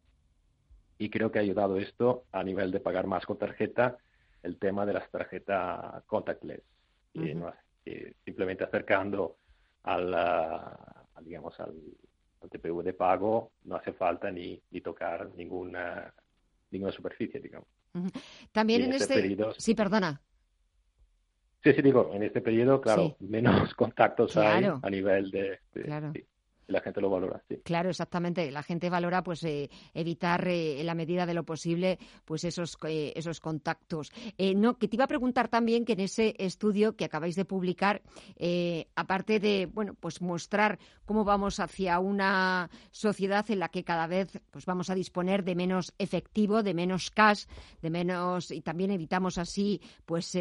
Y creo que ha ayudado esto a nivel de pagar más con tarjeta el tema de las tarjetas contactless, simplemente acercando al, digamos, al, al TPV de pago no hace falta ni, ni tocar ninguna, ninguna superficie, digamos. También en, este, este sí, perdona. Sí, sí, digo, en este periodo, claro, menos [LAUGHS] contactos hay a nivel de, la gente lo valora. Claro, exactamente. La gente valora pues eh, evitar eh, en la medida de lo posible pues esos eh, esos contactos. no, que te iba a preguntar también que en ese estudio que acabáis de publicar, aparte de bueno pues mostrar cómo vamos hacia una sociedad en la que cada vez pues vamos a disponer de menos efectivo, de menos cash, de menos y también evitamos así pues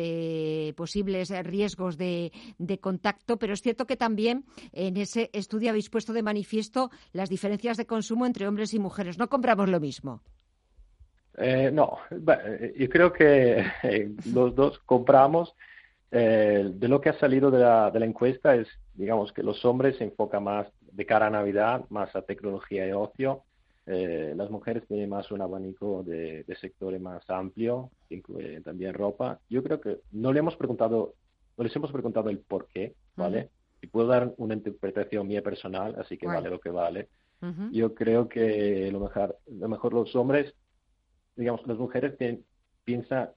posibles riesgos de, de contacto. Pero es cierto que también en ese estudio habéis puesto de manifiesto las diferencias de consumo entre hombres y mujeres. No compramos lo mismo. Eh, no, eh, yo creo que eh, los dos compramos. de lo que ha salido de la, de la, encuesta es, digamos, que los hombres se enfocan más de cara a Navidad, más a tecnología y ocio. las mujeres tienen más un abanico de, de, sectores más amplio, incluye también ropa. Yo creo que no le hemos preguntado, no les hemos preguntado el por qué, ¿vale? Y puedo dar una interpretación mía personal, así que vale lo que vale. Yo creo que lo mejor, lo mejor los hombres, digamos, las mujeres piensan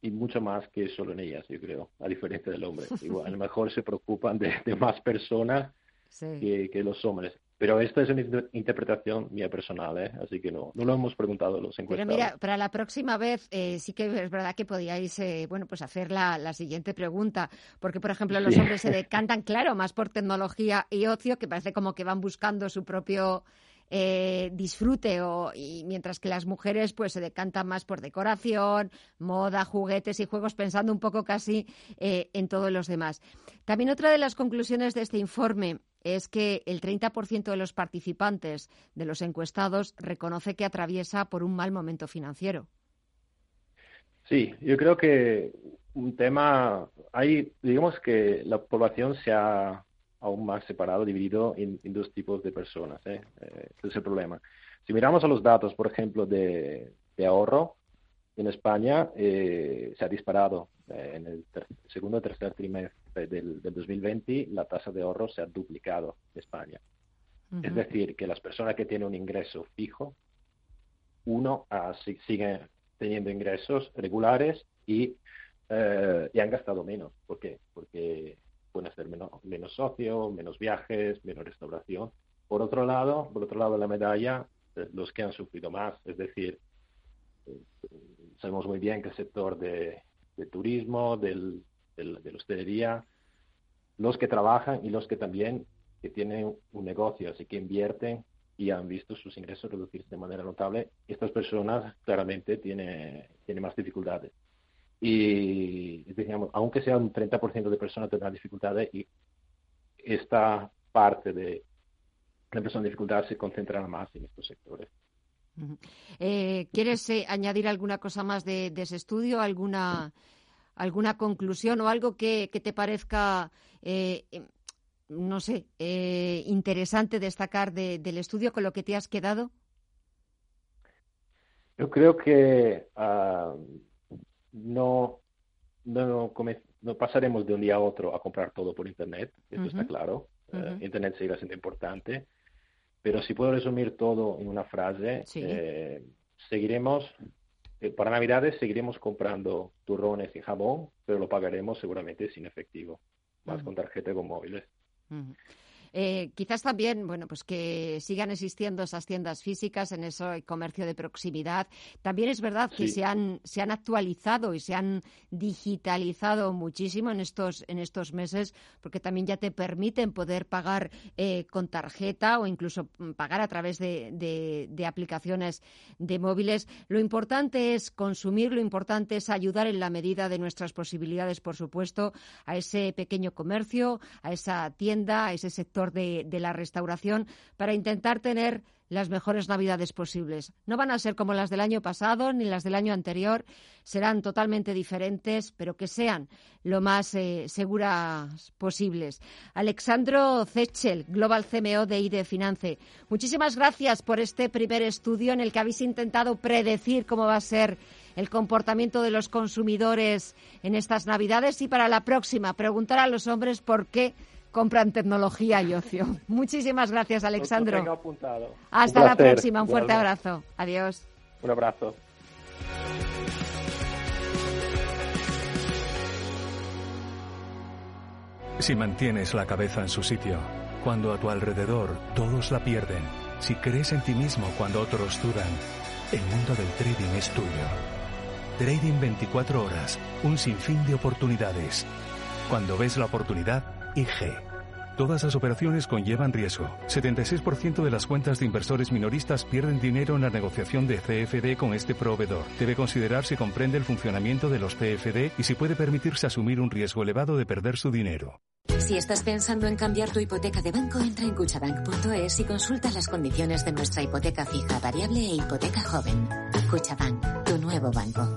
y mucho más que solo en ellas, yo creo, a diferencia del hombre. [LAUGHS] Igual, a lo mejor se preocupan de, más personas que, que, los hombres. Pero esta es una interpretación mía personal, ¿eh? así que no, no lo hemos preguntado los encuestados. Pero mira, para la próxima vez eh, sí que es verdad que podíais eh, bueno, pues hacer la, la, siguiente pregunta, porque por ejemplo los hombres se decantan, claro, más por tecnología y ocio, que parece como que van buscando su propio eh, disfrute o, y mientras que las mujeres pues se decantan más por decoración, moda, juguetes y juegos, pensando un poco casi eh, en todos los demás. También otra de las conclusiones de este informe es que el 30% de los participantes de los encuestados reconoce que atraviesa por un mal momento financiero. Sí, yo creo que un tema, hay, digamos que la población se ha aún más separado, dividido en, dos tipos de personas. ¿eh? ¿eh? ese es el problema. Si miramos a los datos, por ejemplo, de, ahorro, en España eh, se ha disparado. Eh, en el segundo o tercer trimestre del, 2020, la tasa de ahorro se ha duplicado en España. Es decir, que las personas que tienen un ingreso fijo, uno, ah, siguen teniendo ingresos regulares y, y han gastado menos. ¿Por qué? Porque pueden hacer menos, menos socio, menos viajes, menos restauración. Por otro lado, por otro lado de la medalla, eh, los que han sufrido más, es decir, eh, sabemos muy bien que el sector de, turismo, del, de la hostelería, los que trabajan y los que también que tienen un negocio, así que invierten y han visto sus ingresos reducirse de manera notable, estas personas claramente tienen tiene más dificultades. Y decíamos, aunque sea un 30% de personas tendrán dificultades y esta parte de la persona en dificultad se concentrará más en estos sectores. Eh, ¿Quieres eh, añadir alguna cosa más de, ese estudio? ¿Alguna, alguna conclusión o algo que, te parezca, eh, no sé, interesante destacar del estudio con lo que te has quedado? Yo creo que ah, no, no, no, pasaremos de un día a otro a comprar todo por Internet, eso está claro. Eh, Internet seguirá siendo importante, pero si puedo resumir todo en una frase, eh, seguiremos, eh, para Navidades seguiremos comprando turrones y jabón, pero lo pagaremos seguramente sin efectivo, más con tarjeta con móviles. Eh, quizás también, bueno, pues que sigan existiendo esas tiendas físicas en ese comercio de proximidad. También es verdad que se han, se han actualizado y se han digitalizado muchísimo en estos, en estos meses, porque también ya te permiten poder pagar eh, con tarjeta o incluso pagar a través de, de aplicaciones de móviles. Lo importante es consumir, lo importante es ayudar en la medida de nuestras posibilidades, por supuesto, a ese pequeño comercio, a esa tienda, a ese sector de, la restauración para intentar tener las mejores navidades posibles. No van a ser como las del año pasado ni las del año anterior, serán totalmente diferentes, pero que sean lo más eh, seguras posibles. Alexandro Zechel, Global CMO de IDE Finance. Muchísimas gracias por este primer estudio en el que habéis intentado predecir cómo va a ser el comportamiento de los consumidores en estas navidades y para la próxima preguntar a los hombres por qué compran tecnología y ocio. [LAUGHS] Muchísimas gracias, Alexandro. Lo tengo apuntado. Hasta la próxima. Un fuerte Igualmente. abrazo. Adiós. Un abrazo. Si mantienes la cabeza en su sitio, cuando a tu alrededor todos la pierden, si crees en ti mismo cuando otros dudan, el mundo del trading es tuyo. Trading 24 horas, un sinfín de oportunidades. Cuando ves la oportunidad, IG. Todas las operaciones conllevan riesgo. 76% de las cuentas de inversores minoristas pierden dinero en la negociación de CFD con este proveedor. Debe considerar si comprende el funcionamiento de los CFD y si puede permitirse asumir un riesgo elevado de perder su dinero. Si estás pensando en cambiar tu hipoteca de banco, entra en cuchabank.es y consulta las condiciones de nuestra hipoteca fija, variable e hipoteca joven. Cuchabank, tu nuevo banco.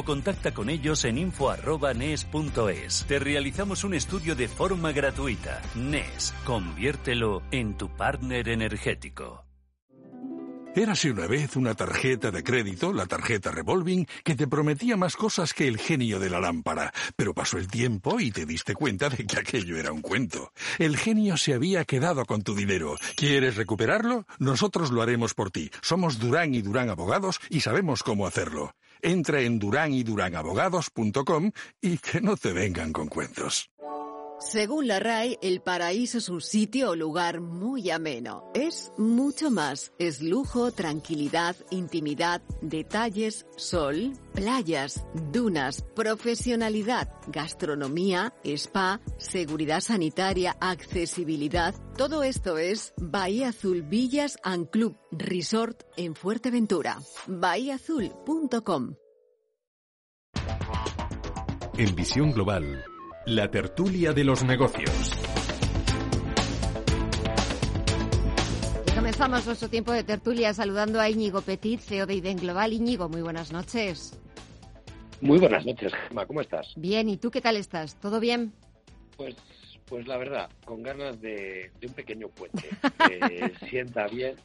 contacta con ellos en info@nes.es. Te realizamos un estudio de forma gratuita. Nes, conviértelo en tu partner energético. Érase una vez una tarjeta de crédito, la tarjeta revolving, que te prometía más cosas que el genio de la lámpara. Pero pasó el tiempo y te diste cuenta de que aquello era un cuento. El genio se había quedado con tu dinero. ¿Quieres recuperarlo? Nosotros lo haremos por ti. Somos Durán y Durán Abogados y sabemos cómo hacerlo. Entra en duranyduránabogados.com y que no te vengan con cuentos. Según la RAE, el paraíso es un sitio o lugar muy ameno. Es mucho más. Es lujo, tranquilidad, intimidad, detalles, sol, playas, dunas, profesionalidad, gastronomía, spa, seguridad sanitaria, accesibilidad. Todo esto es Bahía Azul Villas and Club Resort en Fuerteventura. bahiaazul.com En Visión Global, la tertulia de los negocios. Y comenzamos nuestro tiempo de tertulia saludando a Íñigo Petit, CEO de IDEN Global. Íñigo, muy buenas noches. Muy buenas noches, Gemma, ¿cómo estás? Bien, ¿y tú qué tal estás? ¿Todo bien? Pues, pues la verdad, con ganas de, de un pequeño puente. que [LAUGHS] sienta bien,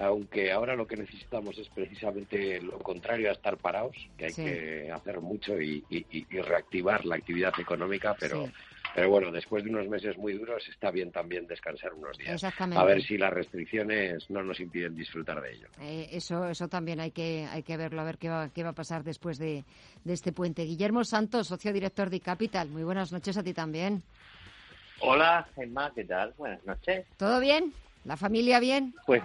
aunque ahora lo que necesitamos es precisamente lo contrario a estar parados, que hay Sí. que hacer mucho y, y- y- y reactivar la actividad económica, pero, Sí. pero bueno, después de unos meses muy duros está bien también descansar unos días. Exactamente. A ver si las restricciones no nos impiden disfrutar de ello. Eh, eso, eso también hay que, hay que verlo, a ver qué va, qué va a pasar después de, de este puente. Guillermo Santos, socio director de Capital. Muy buenas noches a ti también. Hola, Gemma, ¿qué tal? Buenas noches. ¿Todo bien? ¿La familia bien? Pues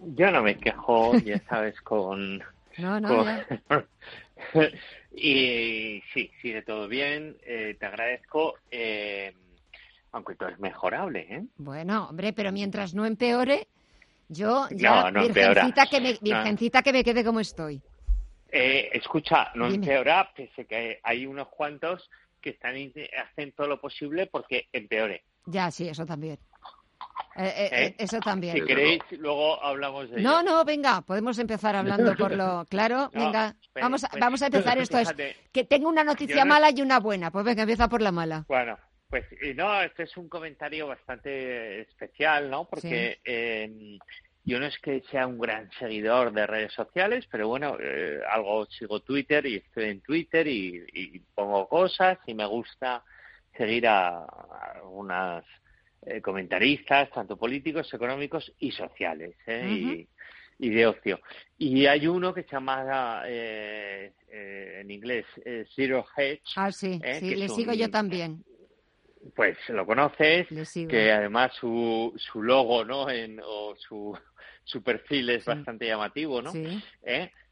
yo no me quejo, ya sabes, con... [LAUGHS] No, no, con- ya. [LAUGHS] y sí, sigue todo bien, eh, te agradezco, eh, aunque todo es mejorable, ¿eh? Bueno, hombre, pero mientras no empeore, yo ya, No, no empeora. virgencita, que me, No. virgencita que me quede como estoy. Eh, escucha, no Dime. empeora, pese que hay unos cuantos que están hacen todo lo posible porque empeore. Ya, sí, eso también. Eh, eh, ¿eh? eso también. Si queréis, luego hablamos de No, ello. no, venga, podemos empezar hablando por lo [LAUGHS] claro. No, venga, vamos, vamos a empezar. Esto es que tengo una noticia no- mala y una buena. Pues venga, empieza por la mala. Bueno, pues y no, este es un comentario bastante especial, ¿no? Porque eh, yo no es que sea un gran seguidor de redes sociales, pero bueno, eh, algo sigo Twitter y estoy en Twitter y, y pongo cosas y me gusta seguir a, a algunas eh, comentaristas, tanto políticos, económicos y sociales, ¿eh? y, y de ocio. Y hay uno que se llama eh, eh, en inglés eh, Zero Hedge. Ah, sí, ¿eh? sí, que le sigo un- yo también. pues lo conoces, que además su, su logo, ¿no? En, o su, su perfil es bastante llamativo, ¿no? Sí.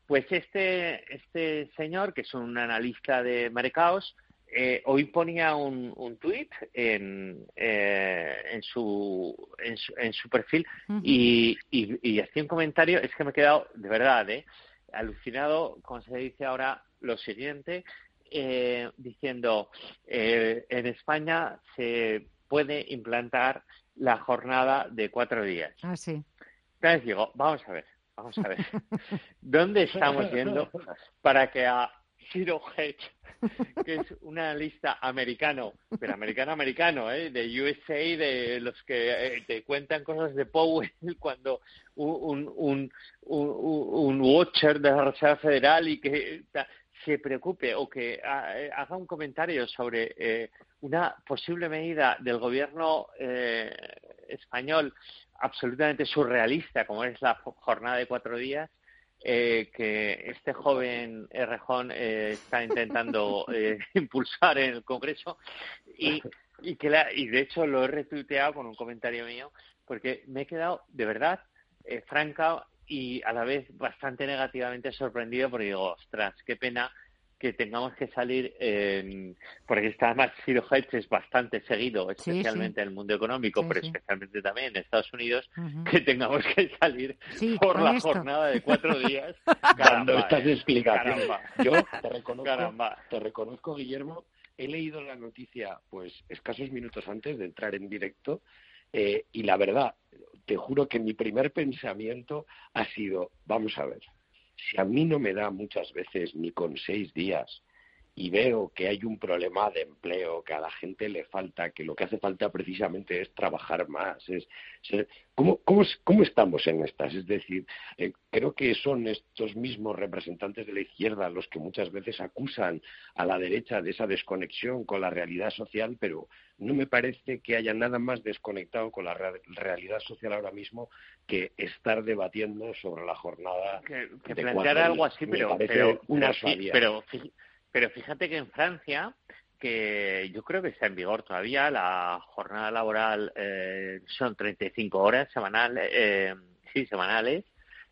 Pues este, este señor, que es un analista de mercados, eh, hoy ponía un, un tuit en, eh, en, su, en, su, en su perfil y, y, y hacía un comentario, es que me he quedado, de verdad, ¿eh? alucinado, como se dice ahora, lo siguiente, eh, diciendo, eh, en España se puede implantar la jornada de cuatro días. Ah, sí. Entonces digo, vamos a ver, vamos a ver, [LAUGHS] ¿dónde estamos yendo para que a Zero Hedge, que es un analista americano, pero americano-americano, ¿eh? de USA, de los que eh, te cuentan cosas de Powell [LAUGHS] cuando un, un, un, un watcher de la Reserva Federal y que se preocupe o que eh, haga un comentario sobre eh, una posible medida del gobierno eh, español absolutamente surrealista, como es la jornada de cuatro días, que este joven Rejón está intentando [LAUGHS] impulsar en el Congreso y, y que y de hecho lo he retuiteado con un comentario mío porque me he quedado de verdad franca y a la vez bastante negativamente sorprendido porque digo, ostras, qué pena que tengamos que salir, eh, porque está además Hedge es bastante seguido, especialmente en el mundo económico, pero especialmente también en Estados Unidos, que tengamos que salir por la jornada de cuatro días. [LAUGHS] Dando estas eh, explicaciones. Yo te reconozco, te reconozco, Guillermo, he leído la noticia pues escasos minutos antes de entrar en directo eh, y la verdad, te juro que mi primer pensamiento ha sido, vamos a ver, si a mí no me da muchas veces ni con seis días y veo que hay un problema de empleo, que a la gente le falta, que lo que hace falta precisamente es trabajar más. Es, ¿cómo, cómo, estamos en estas? Es decir, eh, creo que son estos mismos representantes de la izquierda los que muchas veces acusan a la derecha de esa desconexión con la realidad social, pero no me parece que haya nada más desconectado con la realidad social ahora mismo que estar debatiendo sobre la jornada. Que, plantear algo así, pero, pero, una pero, pero fíjate que en Francia, que yo creo que está en vigor todavía, la jornada laboral eh, son 35 horas semanales, eh, sí, semanales,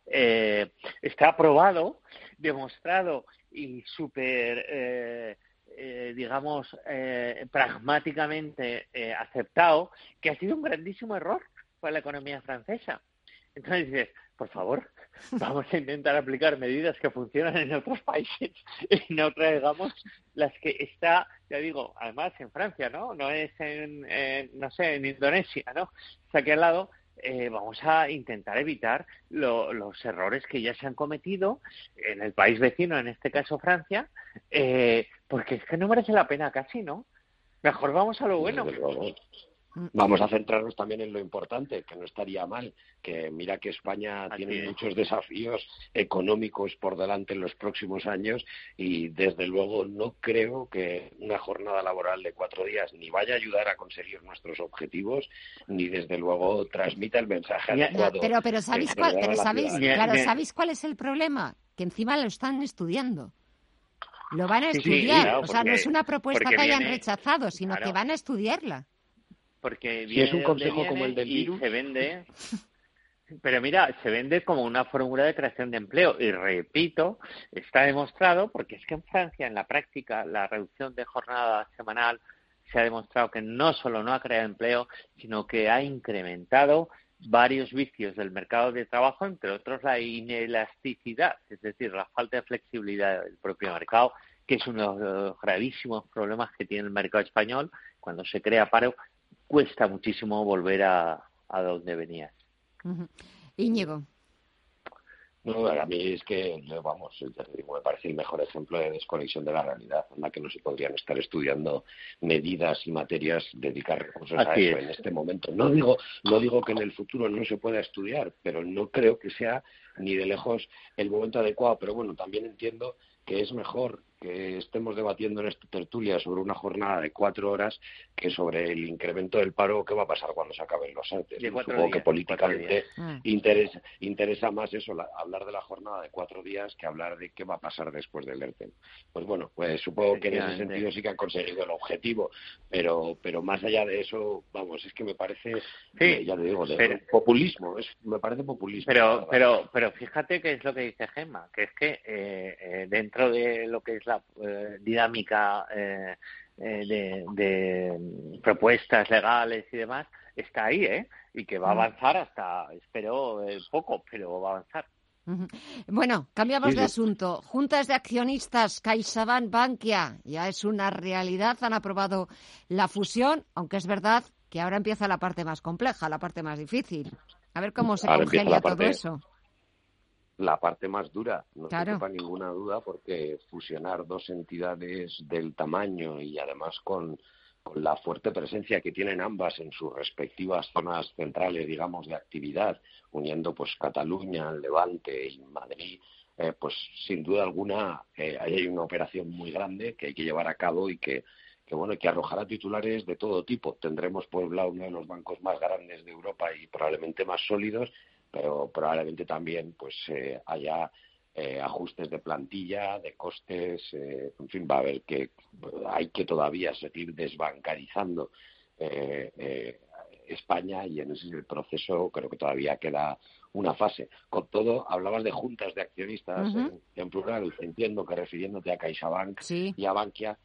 eh, está aprobado, demostrado y súper, eh, eh, digamos, eh, pragmáticamente aceptado, que ha sido un grandísimo error para la economía francesa. Entonces dices, por favor, [LAUGHS] vamos a intentar aplicar medidas que funcionan en otros países y no traigamos las que está, ya digo, además en Francia, ¿no? No es en, no sé, en Indonesia, ¿no? Está aquí al lado. Eh, vamos a intentar evitar los errores que ya se han cometido en el país vecino, en este caso Francia, eh, porque es que no merece la pena casi, ¿no? Mejor vamos a lo bueno. Mm. Vamos a centrarnos también en lo importante, que no estaría mal, que mira que España tiene muchos desafíos económicos por delante en los próximos años y desde luego no creo que una jornada laboral de cuatro días ni vaya a ayudar a conseguir nuestros objetivos ni desde luego transmita el mensaje adecuado. Pero, pero, ¿sabéis, cuál, claro, ¿sabéis cuál es el problema? Que encima lo están estudiando. Lo van a estudiar, o sea, no es una propuesta que hayan rechazado, sino que van a estudiarla porque si es un consejo como el del virus se vende [LAUGHS] pero mira se vende como una fórmula de creación de empleo y repito está demostrado porque es que en Francia en la práctica la reducción de jornada semanal se ha demostrado que no solo no ha creado empleo sino que ha incrementado varios vicios del mercado de trabajo, entre otros la inelasticidad, es decir, la falta de flexibilidad del propio mercado, que es uno de los gravísimos problemas que tiene el mercado español. Cuando se crea paro, cuesta muchísimo volver a, a donde venías. Íñigo. No, a mí es que, vamos, me parece el mejor ejemplo de desconexión de la realidad, en la que no se podrían estar estudiando medidas y materias, dedicar recursos a eso en este momento. No digo, no digo que en el futuro no se pueda estudiar, pero no creo que sea ni de lejos el momento adecuado. Pero bueno, también entiendo que es mejor que estemos debatiendo en esta tertulia sobre una jornada de cuatro horas que sobre el incremento del paro qué va a pasar cuando se acaben los antes. Supongo que políticamente mm. interesa, interesa más eso, hablar de la jornada de cuatro días que hablar de qué va a pasar después del ERTE. Pues bueno, pues supongo que en ese sentido sí que han conseguido el objetivo, pero pero más allá de eso, vamos, es que me parece, eh, ya te digo, de populismo, es, me parece populismo. Pero, pero, pero fíjate que es lo que dice Gemma, que es que eh, eh, dentro de lo que es la eh, dinámica eh, eh, de, propuestas legales y demás está ahí, ¿eh? Y que va a mm. avanzar hasta, espero, poco, pero va a avanzar. Bueno, cambiamos de asunto. Juntas de accionistas CaixaBank Bankia ya es una realidad. Han aprobado la fusión, aunque es verdad que ahora empieza la parte más compleja, la parte más difícil. A ver cómo se congenia todo eso. La parte más dura, no claro. ninguna duda, porque fusionar dos entidades del tamaño y además con, con la fuerte presencia que tienen ambas en sus respectivas zonas centrales, digamos, de actividad, uniendo pues Cataluña, Levante y Madrid, eh, pues sin duda alguna eh, hay una operación muy grande que hay que llevar a cabo y que, que bueno que arrojará titulares de todo tipo. Tendremos lado uno de los bancos más grandes de Europa y probablemente más sólidos, pero probablemente también pues eh, haya eh, ajustes de plantilla, de costes, eh, en fin, va a haber que hay que todavía seguir desbancarizando eh, España y en ese proceso creo que todavía queda una fase. Con todo, hablabas de juntas de accionistas en, plural, entiendo que refiriéndote a CaixaBank y a Bankia,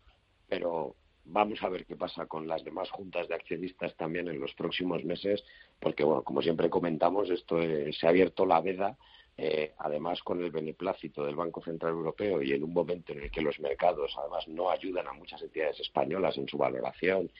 pero vamos a ver qué pasa con las demás juntas de accionistas también en los próximos meses, porque, bueno, como siempre comentamos, esto se ha abierto la veda, eh, además con el beneplácito del Banco Central Europeo y en un momento en el que los mercados, además, no ayudan a muchas entidades españolas en su valoración,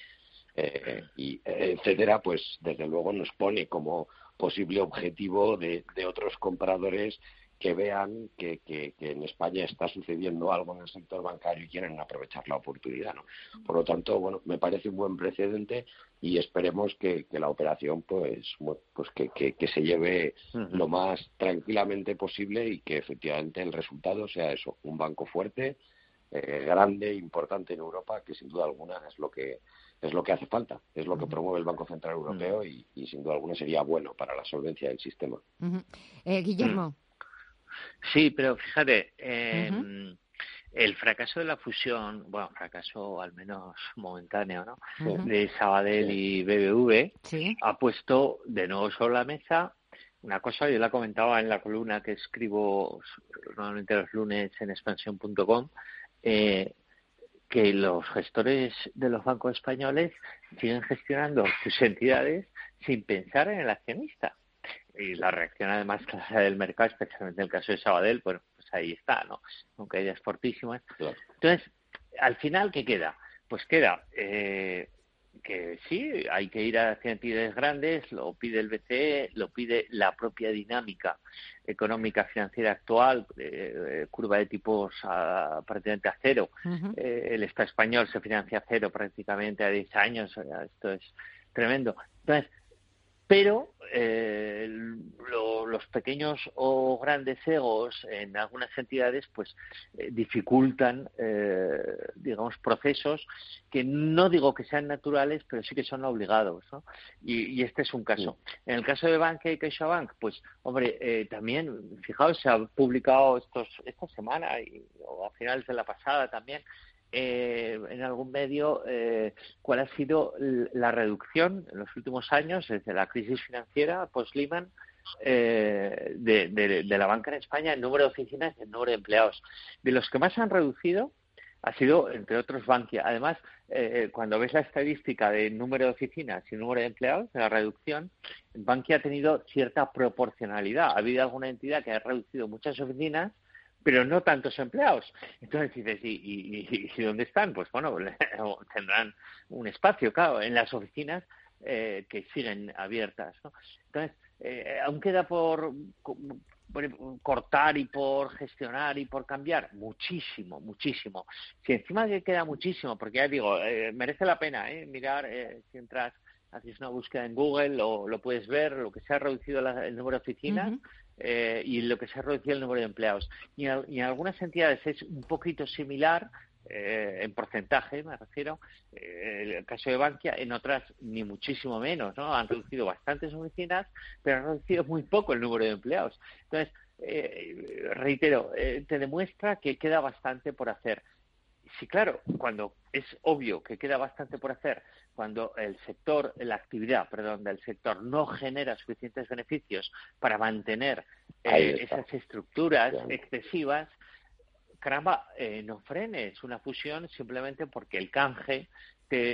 eh, y etcétera, pues desde luego nos pone como posible objetivo de, de otros compradores que vean que, que, en España está sucediendo algo en el sector bancario y quieren aprovechar la oportunidad. ¿no? Por lo tanto, bueno, me parece un buen precedente y esperemos que, la operación pues, pues que, que, se lleve lo más tranquilamente posible y que efectivamente el resultado sea eso, un banco fuerte, eh, grande, importante en Europa, que sin duda alguna es lo que es lo que hace falta, es lo que promueve el Banco Central Europeo y, sin duda alguna sería bueno para la solvencia del sistema. eh, Guillermo. Sí, pero fíjate, em, el fracaso de la fusión, bueno, fracaso al menos momentáneo, ¿no? De Sabadell y BBV, ha puesto de nuevo sobre la mesa una cosa, yo la comentaba en la columna que escribo normalmente los lunes en expansión.com, eh, que los gestores de los bancos españoles siguen gestionando sus entidades sin pensar en el accionista y la reacción además [LAUGHS] clara del mercado, especialmente en el caso de Sabadell, bueno, pues ahí está, ¿no? Aunque hay fortísimas. Entonces, al final, ¿qué queda? Pues queda eh, que sí, hay que ir a entidades grandes, lo pide el BCE, lo pide la propia dinámica económica financiera actual, eh, curva de tipos prácticamente a cero. Eh, el Estado español se financia a cero prácticamente a 10 años, esto es tremendo. Entonces, pero eh, los pequeños o grandes egos en algunas entidades pues eh, dificultan eh, digamos procesos que no digo que sean naturales pero sí que son obligados ¿no? y, este es un caso en el caso de Banca y CaixaBank pues hombre eh, también fijaos se ha publicado estos esta semana y, o a finales de la pasada también eh, en algún medio eh, cuál ha sido la reducción en los últimos años desde la crisis financiera post-Lehman eh, de, la banca en España, el número de oficinas y el número de empleados. De los que más han reducido ha sido, entre otros, Bankia. Además, cuando ves la estadística de número de oficinas y número de empleados, de la reducción, Bankia ha tenido cierta proporcionalidad. Ha habido alguna entidad que ha reducido muchas oficinas pero no tantos empleados. Entonces dices, ¿y, y, dónde están? Pues bueno, [LAUGHS] tendrán un espacio, claro, en las oficinas eh, que siguen abiertas. ¿no? Entonces, eh, aún queda por, cortar y por gestionar y por cambiar muchísimo, muchísimo. Si encima que queda muchísimo, porque ya digo, eh, merece la pena ¿eh? mirar si entras haces una búsqueda en Google o lo puedes ver, lo que se ha reducido el número de oficinas, eh, y lo que se ha reducido el número de empleados. Y, en algunas entidades es un poquito similar, eh, en porcentaje me refiero, eh, el caso de Bankia, en otras ni muchísimo menos, ¿no? Han reducido bastantes oficinas, pero han reducido muy poco el número de empleados. Entonces, reitero, te demuestra que queda bastante por hacer sí, claro, cuando es obvio que queda bastante por hacer, cuando el sector, la actividad, perdón, del sector no genera suficientes beneficios para mantener eh, esas estructuras excesivas, caramba, eh, no frenes una fusión simplemente porque el canje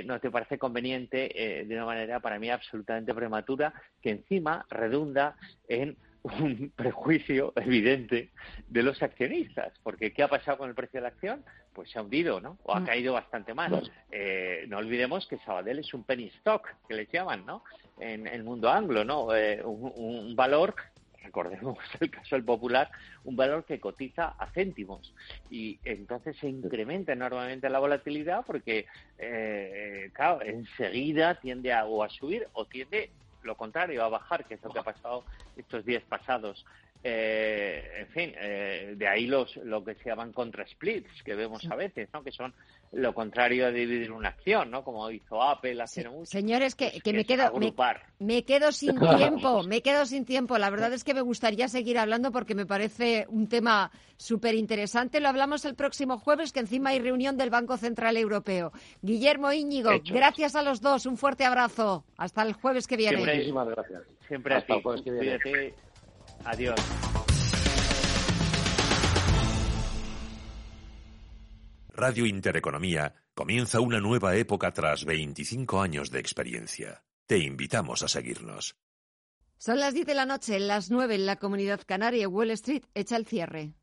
no te parece conveniente eh, de una manera para mí absolutamente prematura, que encima redunda en un [LAUGHS] prejuicio evidente de los accionistas, porque ¿qué ha pasado con el precio de la acción? Pues se ha hundido, ¿no? O ha mm. caído bastante más. Eh, no olvidemos que Sabadell es un penny stock, que les llaman, ¿no? En el mundo anglo, ¿no? Eh, un, valor recordemos [LAUGHS] el caso del popular, un valor que cotiza a céntimos y entonces se incrementa enormemente la volatilidad porque, eh, claro, enseguida tiende a, o a subir o tiende lo contrario, a bajar, que es lo que ha pasado estos días pasados. Eh, en fin, eh, de ahí los, lo que se llaman contra splits que vemos a veces, ¿no? Que son lo contrario a dividir una acción, ¿no? Como hizo Apple hace mucho. Señores, que, que, me quedo me, quedo sin [LAUGHS] tiempo, me quedo sin tiempo. La verdad es que me gustaría seguir hablando porque me parece un tema súper interesante. Lo hablamos el próximo jueves, que encima hay reunión del Banco Central Europeo. Guillermo Íñigo, gracias a los dos, un fuerte abrazo. Hasta el jueves que viene. Siempre, gracias. Siempre Hasta El jueves que viene. Adiós. Radio Intereconomía comienza una nueva época tras 25 años de experiencia. Te invitamos a seguirnos. Son las 10 de la noche, las 9 en la comunidad canaria. Wall Street echa el cierre.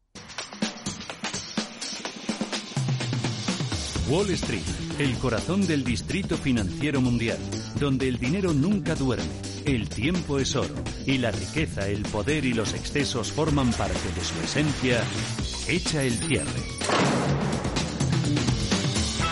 Wall Street, el corazón del distrito financiero mundial, donde el dinero nunca duerme, el tiempo es oro y la riqueza, el poder y los excesos forman parte de su esencia, echa el cierre.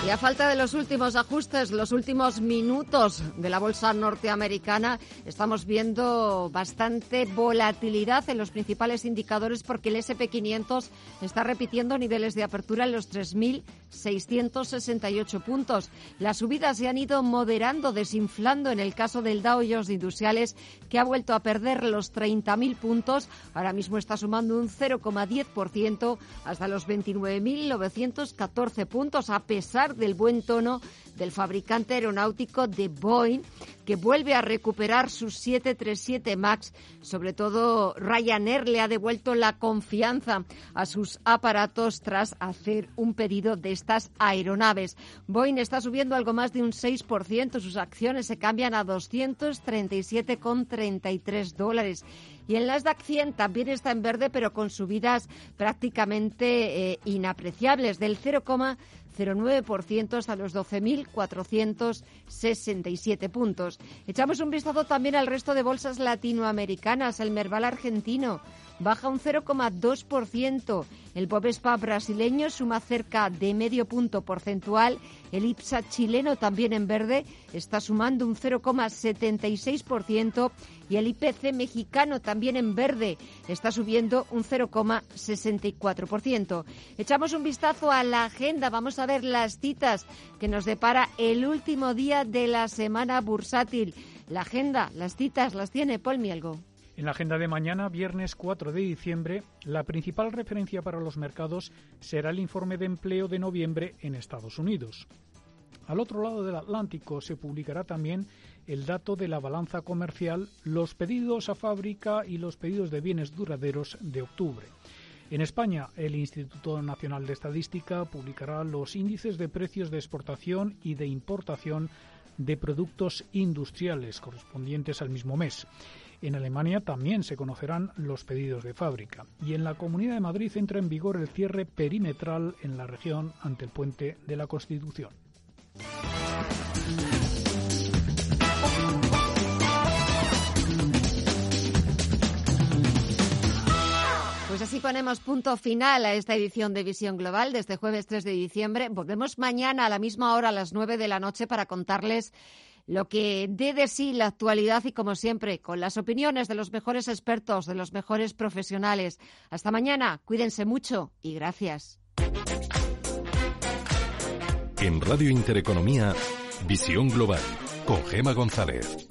Y a falta de los últimos ajustes, los últimos minutos de la bolsa norteamericana, estamos viendo bastante volatilidad en los principales indicadores porque el SP500 está repitiendo niveles de apertura en los 3.668 puntos. Las subidas se han ido moderando, desinflando en el caso del Dow Jones Industriales, que ha vuelto a perder los 30.000 puntos. Ahora mismo está sumando un 0,10% hasta los 29.914 puntos, a pesar del buen tono del fabricante aeronáutico de Boeing, que vuelve a recuperar sus 737 MAX. Sobre todo, Ryanair le ha devuelto la confianza a sus aparatos tras hacer un pedido de estas aeronaves. Boeing está subiendo algo más de un 6%. Sus acciones se cambian a 237,33 dólares. Y el Nasdaq 100 también está en verde, pero con subidas prácticamente eh, inapreciables, del 0,09% hasta los 12.467 puntos. Echamos un vistazo también al resto de bolsas latinoamericanas. El Merval argentino baja un 0,2%. El Bovespa brasileño suma cerca de medio punto porcentual. El IPSA chileno también en verde está sumando un 0,76% y el IPC mexicano también en verde está subiendo un 0,64%. Echamos un vistazo a la agenda, vamos a ver las citas que nos depara el último día de la semana bursátil. La agenda, las citas las tiene Paul Mielgo. En la agenda de mañana, viernes 4 de diciembre, la principal referencia para los mercados será el informe de empleo de noviembre en Estados Unidos. Al otro lado del Atlántico se publicará también el dato de la balanza comercial, los pedidos a fábrica y los pedidos de bienes duraderos de octubre. En España, el Instituto Nacional de Estadística publicará los índices de precios de exportación y de importación de productos industriales correspondientes al mismo mes. En Alemania también se conocerán los pedidos de fábrica. Y en la Comunidad de Madrid entra en vigor el cierre perimetral en la región ante el puente de la Constitución. Así ponemos punto final a esta edición de Visión Global de este jueves 3 de diciembre. Volvemos mañana a la misma hora, a las 9 de la noche, para contarles lo que dé de sí la actualidad y, como siempre, con las opiniones de los mejores expertos, de los mejores profesionales. Hasta mañana, cuídense mucho y gracias. En Radio Intereconomía, Visión Global, con Gema González.